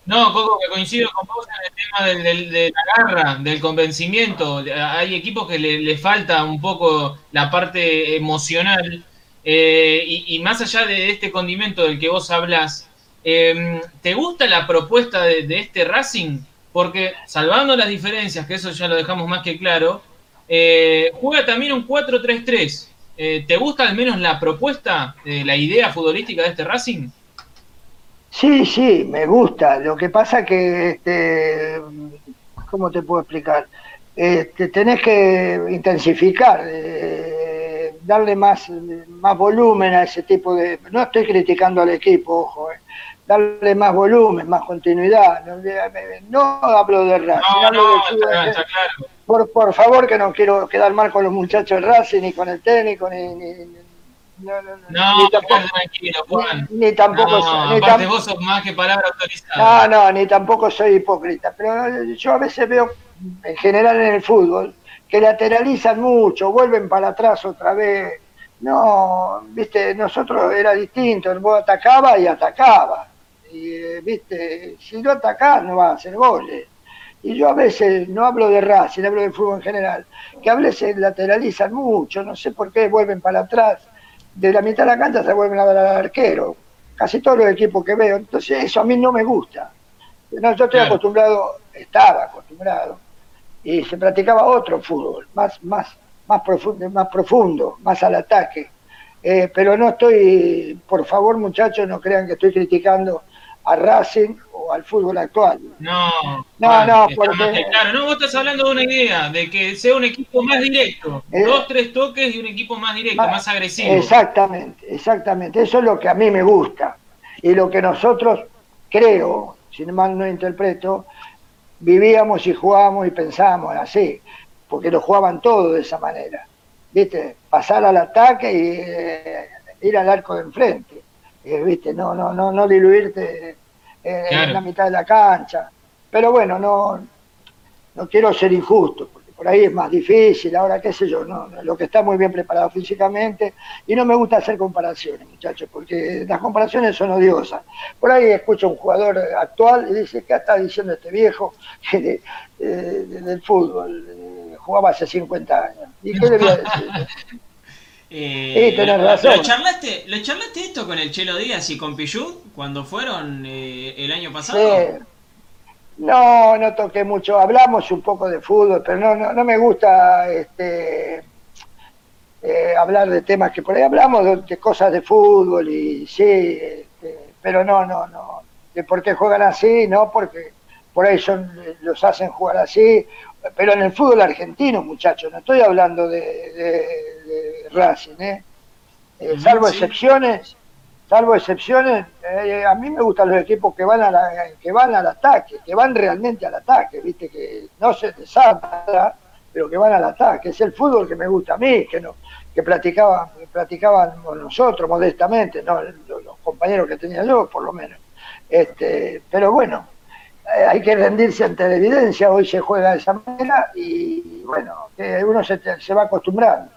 No, Coco, que coincido con vos en el tema de la garra, del convencimiento. Hay equipos que le, falta un poco la parte emocional. Eh, y, más allá de este condimento del que vos hablas, ¿Te gusta la propuesta de, este Racing? Porque salvando las diferencias, que eso ya lo dejamos más que claro, eh, juega también un 4-3-3. Eh, ¿Te gusta al menos la propuesta, la idea futbolística de este Racing? Sí, sí, me gusta. Lo que pasa que, este, ¿cómo te puedo explicar? Este, tenés que intensificar, eh, darle más, más volumen a ese tipo de... No estoy criticando al equipo, ojo, darle más volumen, más continuidad. No, hablo de Racing, hablo de por, por favor, que no quiero quedar mal con los muchachos de Racing, ni con el técnico, ni, ni, no, no, no, ni tampoco, tranquilo, Juan. Ni, tampoco no, ni vos sos más que palabra autorizada. No, no, ni tampoco soy hipócrita. Pero yo a veces veo, en general en el fútbol, que lateralizan mucho, vuelven para atrás otra vez. No, viste, nosotros era distinto, vos atacaba y atacaba y, eh, viste, si no atacás no vas a hacer goles. Y yo a veces no hablo de Racing, hablo de fútbol en general, que a veces lateralizan mucho, no sé por qué vuelven para atrás, de la mitad de la cancha se vuelven a dar al arquero, casi todos los equipos que veo, entonces eso a mí no me gusta. No, yo estoy acostumbrado, estaba acostumbrado, y se practicaba otro fútbol, más, más, más profundo, más profundo, más al ataque. Eh, pero no estoy, por favor muchachos, no crean que estoy criticando a Racing o al fútbol actual. No, no, no, porque... Claro, no, vos estás hablando de una idea, de que sea un equipo más directo, eh, dos, tres toques y un equipo más directo, más, agresivo. Exactamente, exactamente, eso es lo que a mí me gusta y lo que nosotros creo, sin mal no interpreto, vivíamos y jugábamos y pensábamos así, porque lo jugaban todo de esa manera, ¿viste? Pasar al ataque y eh, ir al arco de enfrente eh, ¿viste? No, no, no, no diluirte eh, en la mitad de la cancha. Pero bueno, no, no quiero ser injusto, porque por ahí es más difícil, ahora qué sé yo, no, lo que está muy bien preparado físicamente, y no me gusta hacer comparaciones, muchachos, porque las comparaciones son odiosas. Por ahí escucho a un jugador actual y dice, ¿qué está diciendo este viejo de, del fútbol? jugaba hace 50 años. ¿Y qué le voy a decir? Eh, razón. ¿lo charlaste, ¿Lo charlaste esto con el Chelo Díaz y con Pichu cuando fueron eh, el año pasado? No, no toqué mucho. Hablamos un poco de fútbol, pero no, no, me gusta este, eh, hablar de temas que por ahí hablamos de, cosas de fútbol y sí, este, pero no, no, no. De por qué juegan así, no, porque por ahí son, los hacen jugar así. Pero en el fútbol argentino, muchachos, no estoy hablando de Racing, ¿eh? eh salvo excepciones, salvo excepciones, eh, a mí me gustan los equipos que van a que van al ataque, que van realmente al ataque, viste que no se desata, pero que van al ataque. Es el fútbol que me gusta a mí, que no, que practicaban, practicaban nosotros modestamente, no los, compañeros que tenía yo, por lo menos. Este, pero bueno, hay que rendirse ante la evidencia, hoy se juega de esa manera y bueno, que uno se, se va acostumbrando.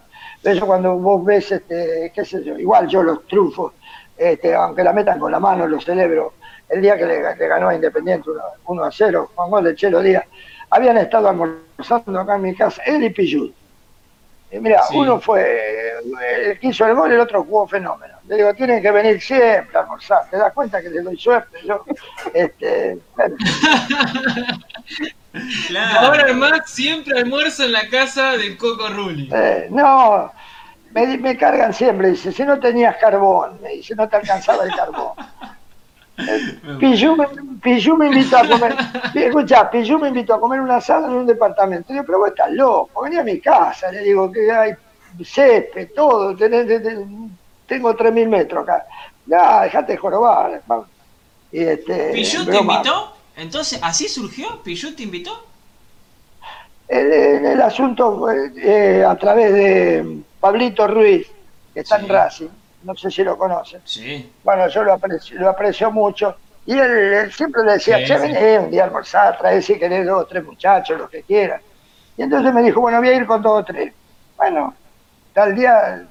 Eso cuando vos ves, este, qué sé yo, igual yo los triunfos, este, aunque la metan con la mano, los celebro. El día que le, ganó a Independiente 1, a 0, Juan Gol de Chelo Díaz, habían estado almorzando acá en mi casa, él y Pillud. Y mira, uno fue el que hizo el gol, el otro jugó fenómeno. Le digo, tienen que venir siempre a almorzar. ¿Te das cuenta que le doy suerte? Yo, este, Ahora más siempre almuerzo en la casa del Coco Rulli. Eh, no, me, me, cargan siempre. Dice, si no tenías carbón, me dice, no te alcanzaba el carbón. Pillú me, invitó a comer, escucha, Pillú me invitó a comer una asado en un departamento. Yo, pero vos estás loco, venía a mi casa, le digo que hay césped, todo, tenés, tengo 3.000 metros acá. No, dejate de jorobar. Y este, ¿Pillú te invitó? Entonces, ¿así surgió? ¿Pillú te invitó? El, el asunto eh, a través de Pablito Ruiz, que está en Racing, no sé si lo conocen. Sí. Bueno, yo lo aprecio, lo aprecio mucho. Y él, siempre le decía, che, vení un día a almorzar, trae si querés dos o tres muchachos, lo que quieras. Y entonces me dijo, bueno, voy a ir con dos o tres. Bueno, tal día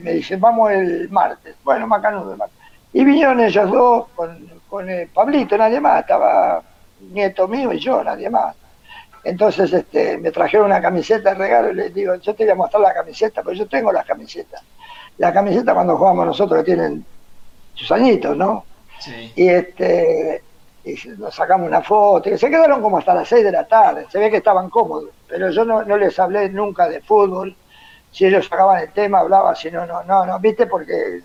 me dice, vamos el martes. Bueno, macanudo el martes. Y vinieron ellos dos con, con eh, Pablito, nadie más, estaba nieto mío y yo, nadie más. Entonces este, me trajeron una camiseta de regalo y les digo, yo te voy a mostrar la camiseta, porque yo tengo las camisetas. La camiseta cuando jugamos nosotros tienen sus añitos, ¿no? Y este y nos sacamos una foto, y se quedaron como hasta las 6 de la tarde, se ve que estaban cómodos, pero yo no, no les hablé nunca de fútbol, si ellos sacaban el tema, hablaba, si no, no, no, no, viste, porque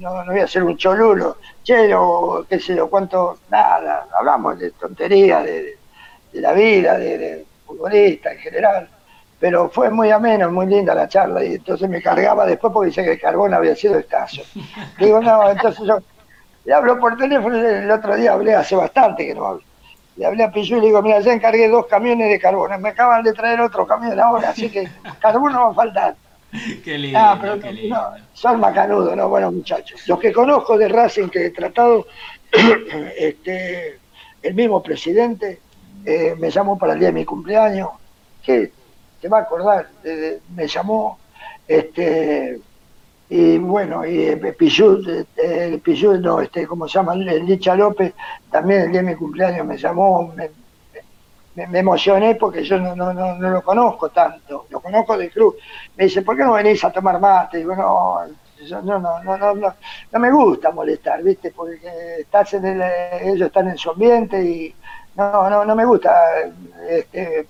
no, no, voy a ser un cholulo, che, o qué sé yo, cuánto, nada, hablamos de tonterías, de, la vida, de, futbolista en general, pero fue muy ameno, muy linda la charla, y entonces me cargaba después porque dice que el carbón había sido escaso. Digo, no, entonces yo le hablo por teléfono, el otro día hablé hace bastante que no hablo. Le hablé a Pichu y le digo, mira, ya encargué dos camiones de carbón, me acaban de traer otro camión ahora, así que carbón no va a faltar. Qué lindo, ah, pero son macanudos, ¿no? Buenos muchachos. Los que conozco de Racing que he tratado, este, el mismo presidente eh, me llamó para el día de mi cumpleaños, que te va a acordar, me llamó, este, y bueno, y eh, Pichut, eh, no, este, ¿cómo se llama? Licha López, también el día de mi cumpleaños me llamó, me, emocioné porque yo no, no, no, lo conozco tanto, lo conozco del club. Me dice, ¿por qué no venís a tomar mate? Digo, no, no, no, no, no, no, me gusta molestar, ¿viste? Porque estás en el, ellos están en su ambiente y no, no, no me gusta este, eh,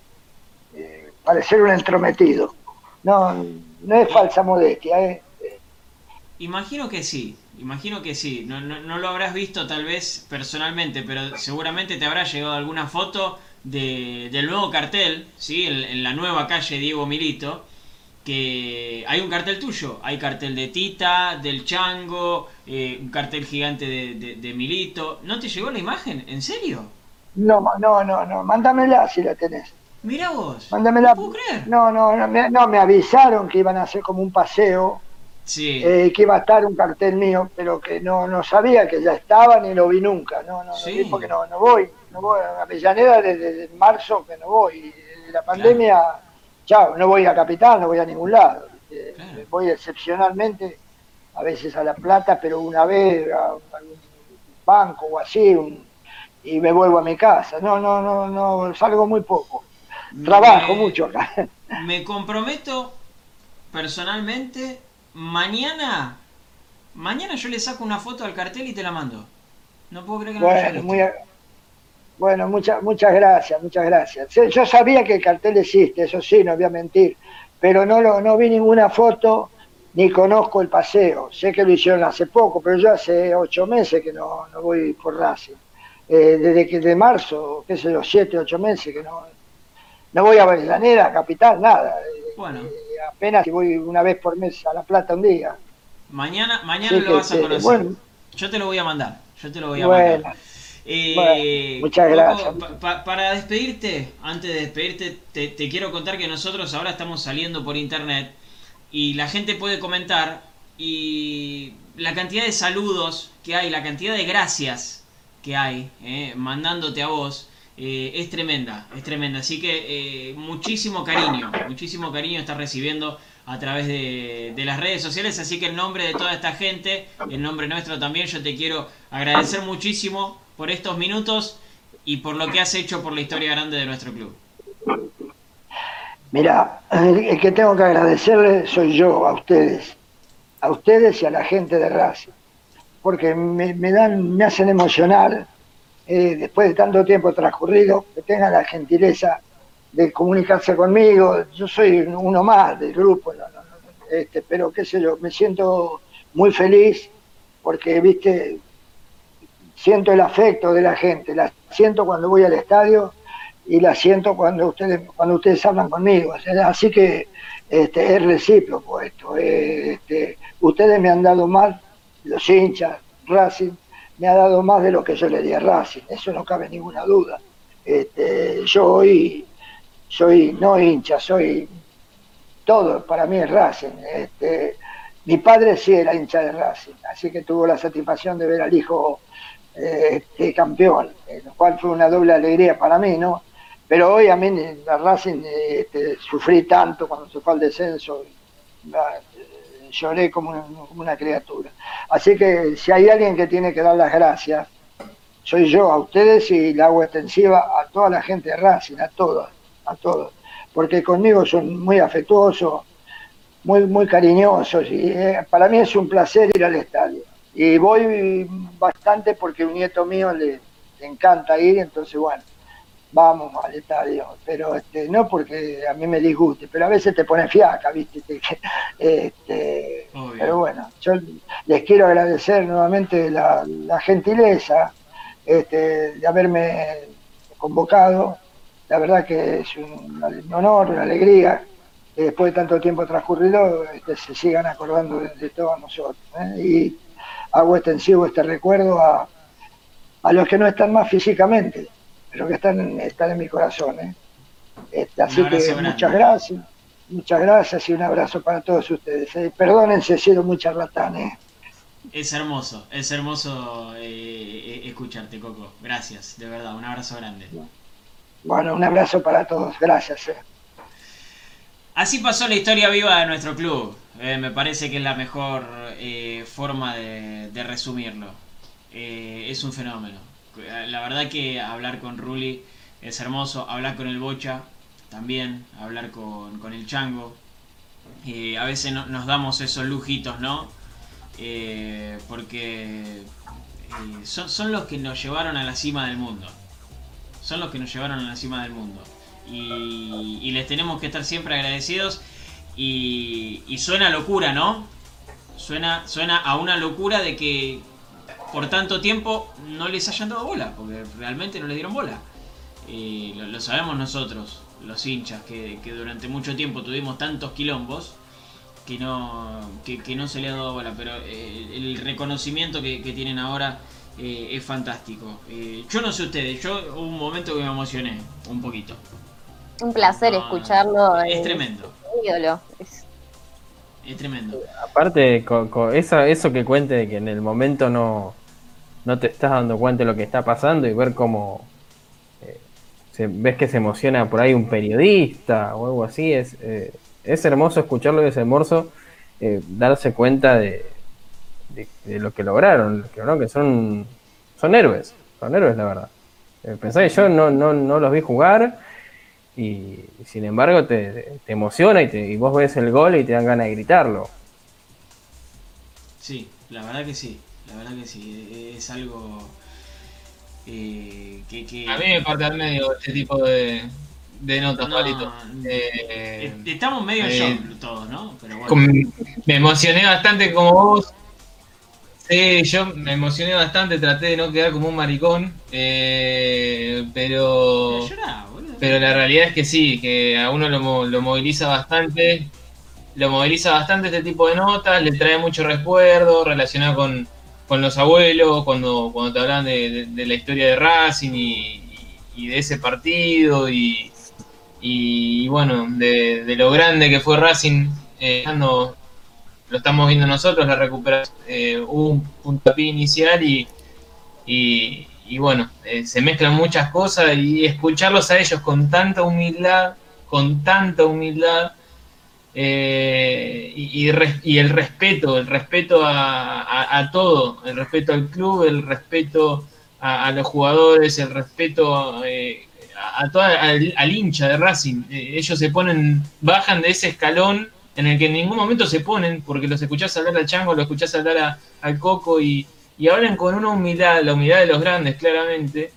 parecer un entrometido. No, no es falsa modestia, ¿eh? Imagino que sí, imagino que sí. No, no, no, lo habrás visto tal vez personalmente, pero seguramente te habrá llegado alguna foto de, del nuevo cartel, ¿sí? En, la nueva calle Diego Milito, que hay un cartel tuyo, hay cartel de Tita, del Chango, eh, un cartel gigante de, Milito. ¿No te llegó la imagen? ¿En serio? No, no, no, no, mándamela si la tenés. Mira vos. Mándamela. ¿No, no, no, no, me, no, me avisaron que iban a hacer como un paseo. Sí. Eh, que iba a estar un cartel mío, pero que no, no sabía que ya estaba ni lo vi nunca. No, no, sí. porque no, no voy no voy a Avellaneda desde, marzo que no voy. la pandemia, chao, no voy a Capital, no voy a ningún lado. Voy excepcionalmente, a veces a La Plata, pero una vez a, algún banco o así, y me vuelvo a mi casa. No, no, no, no, salgo muy poco. Trabajo mucho acá. Me comprometo personalmente, mañana, mañana yo le saco una foto al cartel y te la mando. No puedo creer que no bueno, muy, bueno, muchas muchas gracias, muchas gracias. Yo sabía que el cartel existe, eso sí, no voy a mentir, pero no, lo, no vi ninguna foto ni conozco el paseo. Sé que lo hicieron hace poco, pero yo hace ocho meses que no, no voy por Racing. Eh, desde que de marzo, qué sé yo, siete, ocho meses que no, no voy a Avellaneda, capital, nada. Bueno. Eh, apenas voy una vez por mes a La Plata un día. Mañana, mañana lo vas a conocer. yo te lo voy a mandar. Yo te lo voy a mandar. Eh, muchas gracias. para despedirte, antes de despedirte, te, quiero contar que nosotros ahora estamos saliendo por internet y la gente puede comentar y la cantidad de saludos que hay, la cantidad de gracias que hay, eh, mandándote a vos, eh, es tremenda, es tremenda. Así que muchísimo cariño, muchísimo cariño estás recibiendo a través de, las redes sociales. Así que en nombre de toda esta gente, en nombre nuestro también, yo te quiero agradecer muchísimo por estos minutos y por lo que has hecho por la historia grande de nuestro club. Mira, el que tengo que agradecerle soy yo, a ustedes, a ustedes y a la gente de Racing, porque me, dan, me hacen emocionar, eh, después de tanto tiempo transcurrido, que tengan la gentileza de comunicarse conmigo. Yo soy uno más del grupo, este, pero qué sé yo, me siento muy feliz porque, viste, siento el afecto de la gente, la siento cuando voy al estadio y la siento cuando ustedes cuando ustedes hablan conmigo. Así que este, es recíproco esto. Eh, este, ustedes me han dado más, los hinchas, Racing, me ha dado más de lo que yo le di a Racing, eso no cabe ninguna duda. Este, yo hoy soy no hincha, soy todo, para mí es Racing. Este, mi padre sí era hincha de Racing, así que tuvo la satisfacción de ver al hijo este, campeón, lo cual fue una doble alegría para mí, ¿no? Pero hoy a mí la Racing este, sufrí tanto cuando se fue al descenso, lloré como una, criatura. Así que si hay alguien que tiene que dar las gracias, soy yo, a ustedes y la hago extensiva a toda la gente de Racing, a todos, a todos, porque conmigo son muy afectuosos, muy, muy cariñosos y eh, para mí es un placer ir al estadio Y voy bastante porque un nieto mío le, encanta ir, entonces bueno, vamos al estadio, pero este, no porque a mí me disguste, pero a veces te pone fiaca, ¿viste? este, pero bueno, yo les quiero agradecer nuevamente la, gentileza este, de haberme convocado, la verdad que es un, honor, una alegría que después de tanto tiempo transcurrido este, se sigan acordando de, todos nosotros. ¿eh? Y hago extensivo este recuerdo a, a los que no están más físicamente, pero que están, están en mi corazón. ¿eh? Este, así que muchas gracias, muchas gracias y un abrazo para todos ustedes. ¿eh? Perdónense, he sido muy charlatán. ¿eh? Es hermoso, es hermoso eh, escucharte, Coco. Gracias, de verdad, un abrazo grande. Bueno, un abrazo para todos, gracias. Así pasó la historia viva de nuestro club. me parece que es la mejor forma de resumirlo. Eh, es un fenómeno. La verdad que hablar con Ruli es hermoso, hablar con el Bocha también, hablar con, el Chango. Eh, a veces nos damos esos lujitos, ¿no? Eh, porque son, los que nos llevaron a la cima del mundo. Son los que nos llevaron a la cima del mundo. Y, les tenemos que estar siempre agradecidos. Y, y, suena locura, ¿no? Suena, suena a una locura de que por tanto tiempo no les hayan dado bola, porque realmente no les dieron bola. lo, sabemos nosotros, los hinchas, que, durante mucho tiempo tuvimos tantos quilombos que no, que, no se le ha dado bola, pero eh, el reconocimiento que, tienen ahora eh, es fantástico. Eh, yo no sé ustedes, yo hubo un momento que me emocioné, un poquito. Un placer escucharlo. Es tremendo. Ídolo. Es, tremendo. Aparte, eso, eso que cuente de que en el momento no, no te estás dando cuenta de lo que está pasando y ver cómo eh, ves que se emociona por ahí un periodista o algo así, es, eh, es hermoso escucharlo y es hermoso eh, darse cuenta de, de, lo que lograron, que, que son, son héroes, son héroes la verdad. pensá que yo no, no, no los vi jugar y, sin embargo te, te emociona y, te, y vos ves el gol y te dan ganas de gritarlo. Sí, la verdad que sí la verdad que sí, es algo eh, que, A mí me parte al medio este tipo de, de notas, Palito. Eh, estamos medio eh, todos, ¿no? Pero Me emocioné bastante como vos. Sí, yo me emocioné bastante, traté de no quedar como un maricón, eh, pero... Pero la realidad es que sí, que a uno lo, lo moviliza bastante, lo moviliza bastante este tipo de notas, le trae mucho recuerdo relacionado con, con los abuelos, cuando, cuando te hablan de, la historia de Racing y, de ese partido y, bueno, de, lo grande que fue Racing, eh, lo estamos viendo nosotros, la recuperación, eh, hubo un puntapié inicial y, y, bueno, eh, se mezclan muchas cosas y escucharlos a ellos con tanta humildad, con tanta humildad, eh, y, el respeto, el respeto a, todo, el respeto al club, el respeto a, los jugadores, el respeto eh, a, toda, al, hincha de Racing. Eh, ellos se ponen, bajan de ese escalón en el que en ningún momento se ponen, porque los escuchás hablar al Chango, los escuchás hablar al Coco y, y hablan con una humildad, la humildad de los grandes, claramente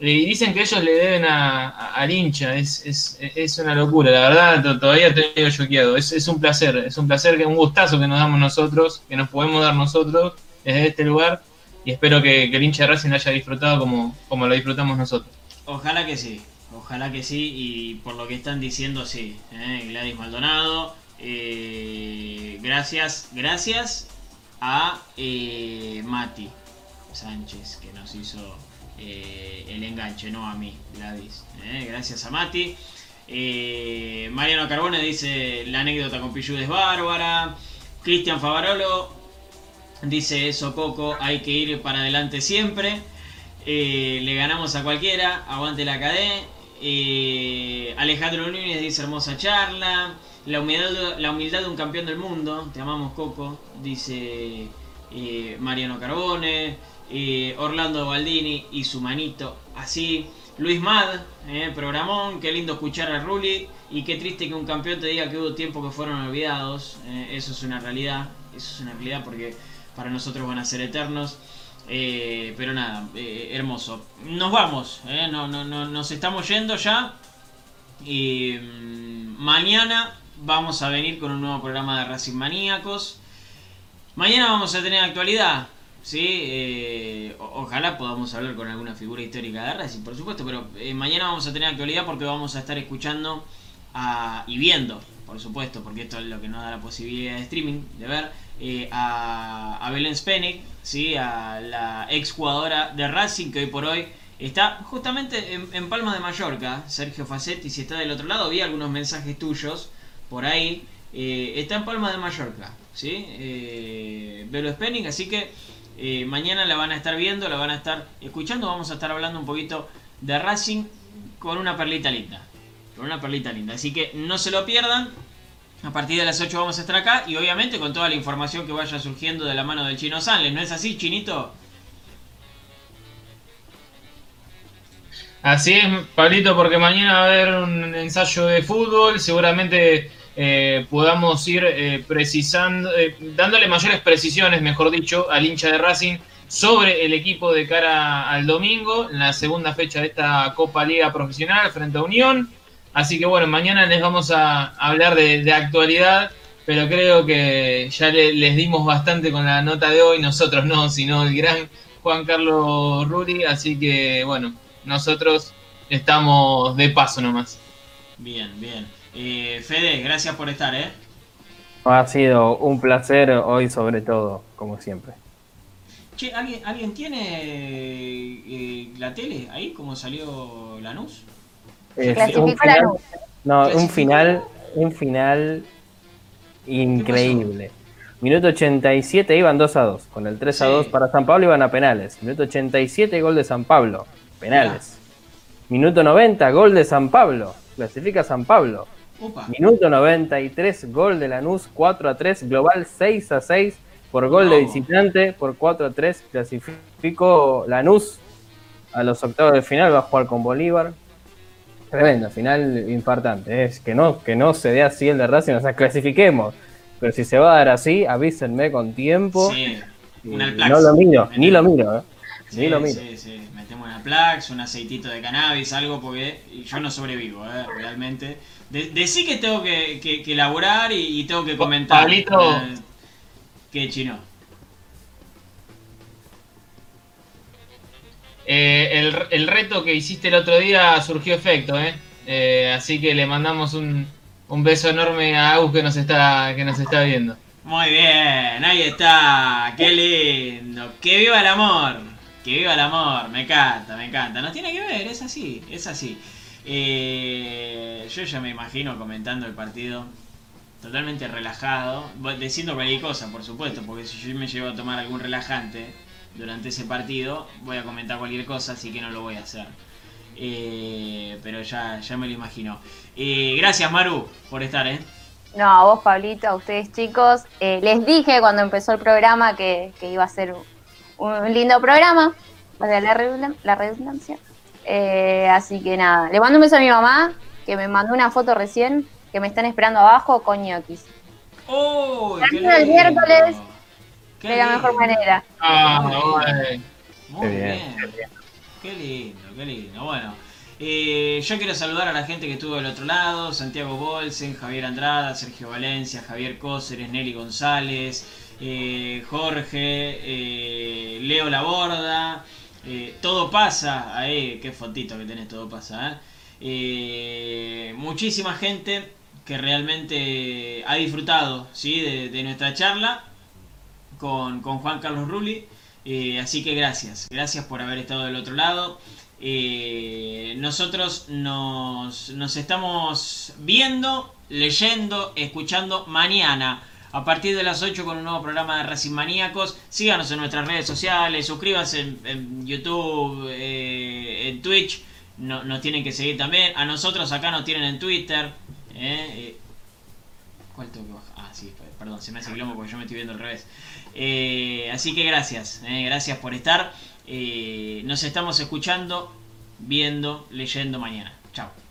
y dicen que ellos le deben al hincha, es, es, es, una locura, la verdad todavía digo choqueado, es, es un placer, es un placer, un gustazo que nos damos nosotros, que nos podemos dar nosotros desde este lugar y espero que, el hincha de Racing haya disfrutado como, como lo disfrutamos nosotros. Ojalá que sí, ojalá que sí y por lo que están diciendo sí, ¿eh? Gladys Maldonado, eh, gracias, gracias a eh, Mati Sánchez que nos hizo eh, el enganche, no a mí, Gladys. Eh, gracias a Mati. Eh, Mariano Carbone dice la anécdota con Pichu es bárbara. Cristian Favarolo dice eso poco, hay que ir para adelante siempre. le ganamos a cualquiera, aguante la cadena. Alejandro Núñez dice hermosa charla. La humildad, la humildad de un campeón del mundo. Te amamos Coco, dice Mariano Carbone. Orlando Baldini y su manito así. Luis Mad, eh, programón, qué lindo escuchar a Rulli y qué triste que un campeón te diga que hubo tiempo que fueron olvidados. Eh, eso es una realidad, eso es una realidad porque para nosotros van a ser eternos. Eh, pero nada, eh, hermoso. Nos vamos, eh, no, no, no, nos estamos yendo ya. Mm, mañana vamos a venir con un nuevo programa de Racing Maníacos. Mañana vamos a tener actualidad. ¿Sí? ojalá podamos hablar con alguna figura histórica de Racing, por supuesto, pero mañana vamos a tener actualidad porque vamos a estar escuchando y viendo, por supuesto, porque esto es lo que nos da la posibilidad de streaming, de ver, eh, a, Belén Spenik, ¿sí? a la ex jugadora de Racing que hoy por hoy está justamente en, Palma de Mallorca, Sergio Facetti, si está del otro lado, vi algunos mensajes tuyos por ahí, eh, está en Palma de Mallorca, ¿sí? Eh, Belo Spenik, así que eh, mañana la van a estar viendo, la van a estar escuchando, vamos a estar hablando un poquito de Racing con una perlita linda, con una perlita linda, así que no se lo pierdan. A partir de las 8 vamos a estar acá y obviamente con toda la información que vaya surgiendo de la mano del Chino Sanles. ¿No es así, Chinito? Así es, Pablito, porque mañana va a haber un ensayo de fútbol. Seguramente eh, podamos ir eh, precisando, eh, dándole mayores precisiones, mejor dicho, al hincha de Racing sobre el equipo de cara al domingo, en la segunda fecha de esta Copa Liga Profesional frente a Unión. Así que bueno, mañana les vamos a hablar de, actualidad, pero creo que ya les dimos bastante con la nota de hoy, nosotros no, sino el gran Juan Carlos Ruri, así que bueno, nosotros estamos de paso nomás. Bien, bien. Eh, Fede, gracias por estar, ¿eh? Ha sido un placer hoy sobre todo, como siempre. Che, ¿alguien, ¿alguien tiene eh, la tele ahí? ¿Cómo salió Lanús? un final, no, un final, un final increíble. Minuto 87 iban 2 a 2. Con el 3 a 2 para San Pablo iban a penales. Minuto 87 gol de San Pablo. Penales. Minuto 90 gol de San Pablo. Clasifica San Pablo. Minuto 93 gol de Lanús 4 a 3. Global 6 a 6 por gol de visitante. Por 4 a 3 clasificó Lanús a los octavos de final. Va a jugar con Bolívar. Tremendo, final importante. Es que no, que no se dé así el de Racing, o sea, clasifiquemos. Pero si se va a dar así, avísenme con tiempo. Sí, no lo miro, ni lo miro, ¿eh? ni lo miro. Sí, sí, un aceitito de cannabis, algo, porque yo no sobrevivo, ¿eh? realmente. De, sí que tengo que, que, elaborar y, tengo que comentar. Pablito. Eh, ¿Qué chino? Eh, el, reto que hiciste el otro día surgió efecto, ¿eh? eh así que le mandamos un, beso enorme a Agus que nos está, que nos está viendo. Muy bien, ahí está, qué lindo, que viva el amor, que viva el amor, me encanta, me encanta, no tiene que ver, es así, es así. Eh, yo ya me imagino comentando el partido totalmente relajado, diciendo cualquier cosa, por supuesto, porque si yo me llevo a tomar algún relajante, durante ese partido. Voy a comentar cualquier cosa, así que no lo voy a hacer. Eh, pero ya, ya me lo imagino. Eh, gracias, Maru, por estar, ¿eh? No, a vos, Pablito, a ustedes, chicos. Les dije cuando empezó el programa que, iba a ser un lindo programa, para la, redundancia. así que nada, le mando un beso a mi mamá, que me mandó una foto recién, que me están esperando abajo con ñoquis. ¡Oh! el miércoles de la mejor manera. Ah, Muy bien. Qué lindo, qué lindo. Bueno, eh, yo quiero saludar a la gente que estuvo del otro lado: Santiago Bolsen, Javier Andrada, Sergio Valencia, Javier Cóceres, Nelly González, eh, Jorge, eh, Leo Laborda. todo pasa, ahí, qué fotito que tenés, todo pasa. muchísima gente que realmente ha disfrutado ¿sí? de nuestra charla con, Juan Carlos Rulli. Eh, así que gracias, gracias por haber estado del otro lado. Eh, nosotros nos, nos estamos viendo, leyendo, escuchando mañana a partir de las 8 con un nuevo programa de Racing Maníacos. Síganos en nuestras redes sociales, suscríbanse en, YouTube, eh, en Twitch. No, nos tienen que seguir también. A nosotros acá nos tienen en Twitter. ¿Cuál tengo que bajar? Ah, sí, perdón, se me hace glomo porque yo me estoy viendo al revés. Eh, así que gracias, eh, gracias por estar. Eh, nos estamos escuchando, viendo, leyendo mañana. Chao.